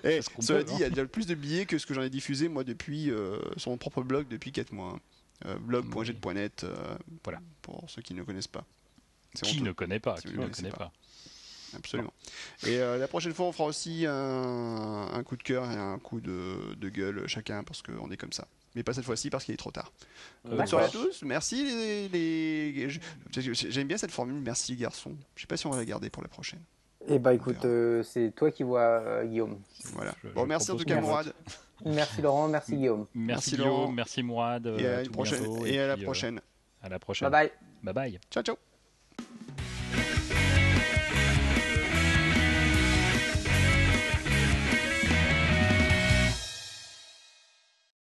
Et, eh, cela dit, il y a déjà plus de billets que ce que j'en ai diffusé moi depuis euh, sur mon propre blog depuis 4 mois. Euh, blog.jet.net euh, voilà. pour ceux qui ne connaissent pas. Qui ne connaît pas, qui ne connaît pas. Absolument. Et la prochaine fois, on fera aussi un, coup de cœur et un coup de, de gueule chacun parce qu'on est comme ça mais pas cette fois-ci parce qu'il est trop tard. Bonne soirée à tous. Merci les. J'aime bien cette formule. Merci les garçons. Je sais pas si on va la garder pour la prochaine. Eh bah écoute, euh, c'est toi qui vois euh, Guillaume. Voilà. bon, merci en tout cas Mourad. Merci Laurent, merci Guillaume. Merci, Guillaume, merci Mourad. Et à, la prochaine. et à la prochaine. à la prochaine. Bye bye. Bye bye. Ciao ciao.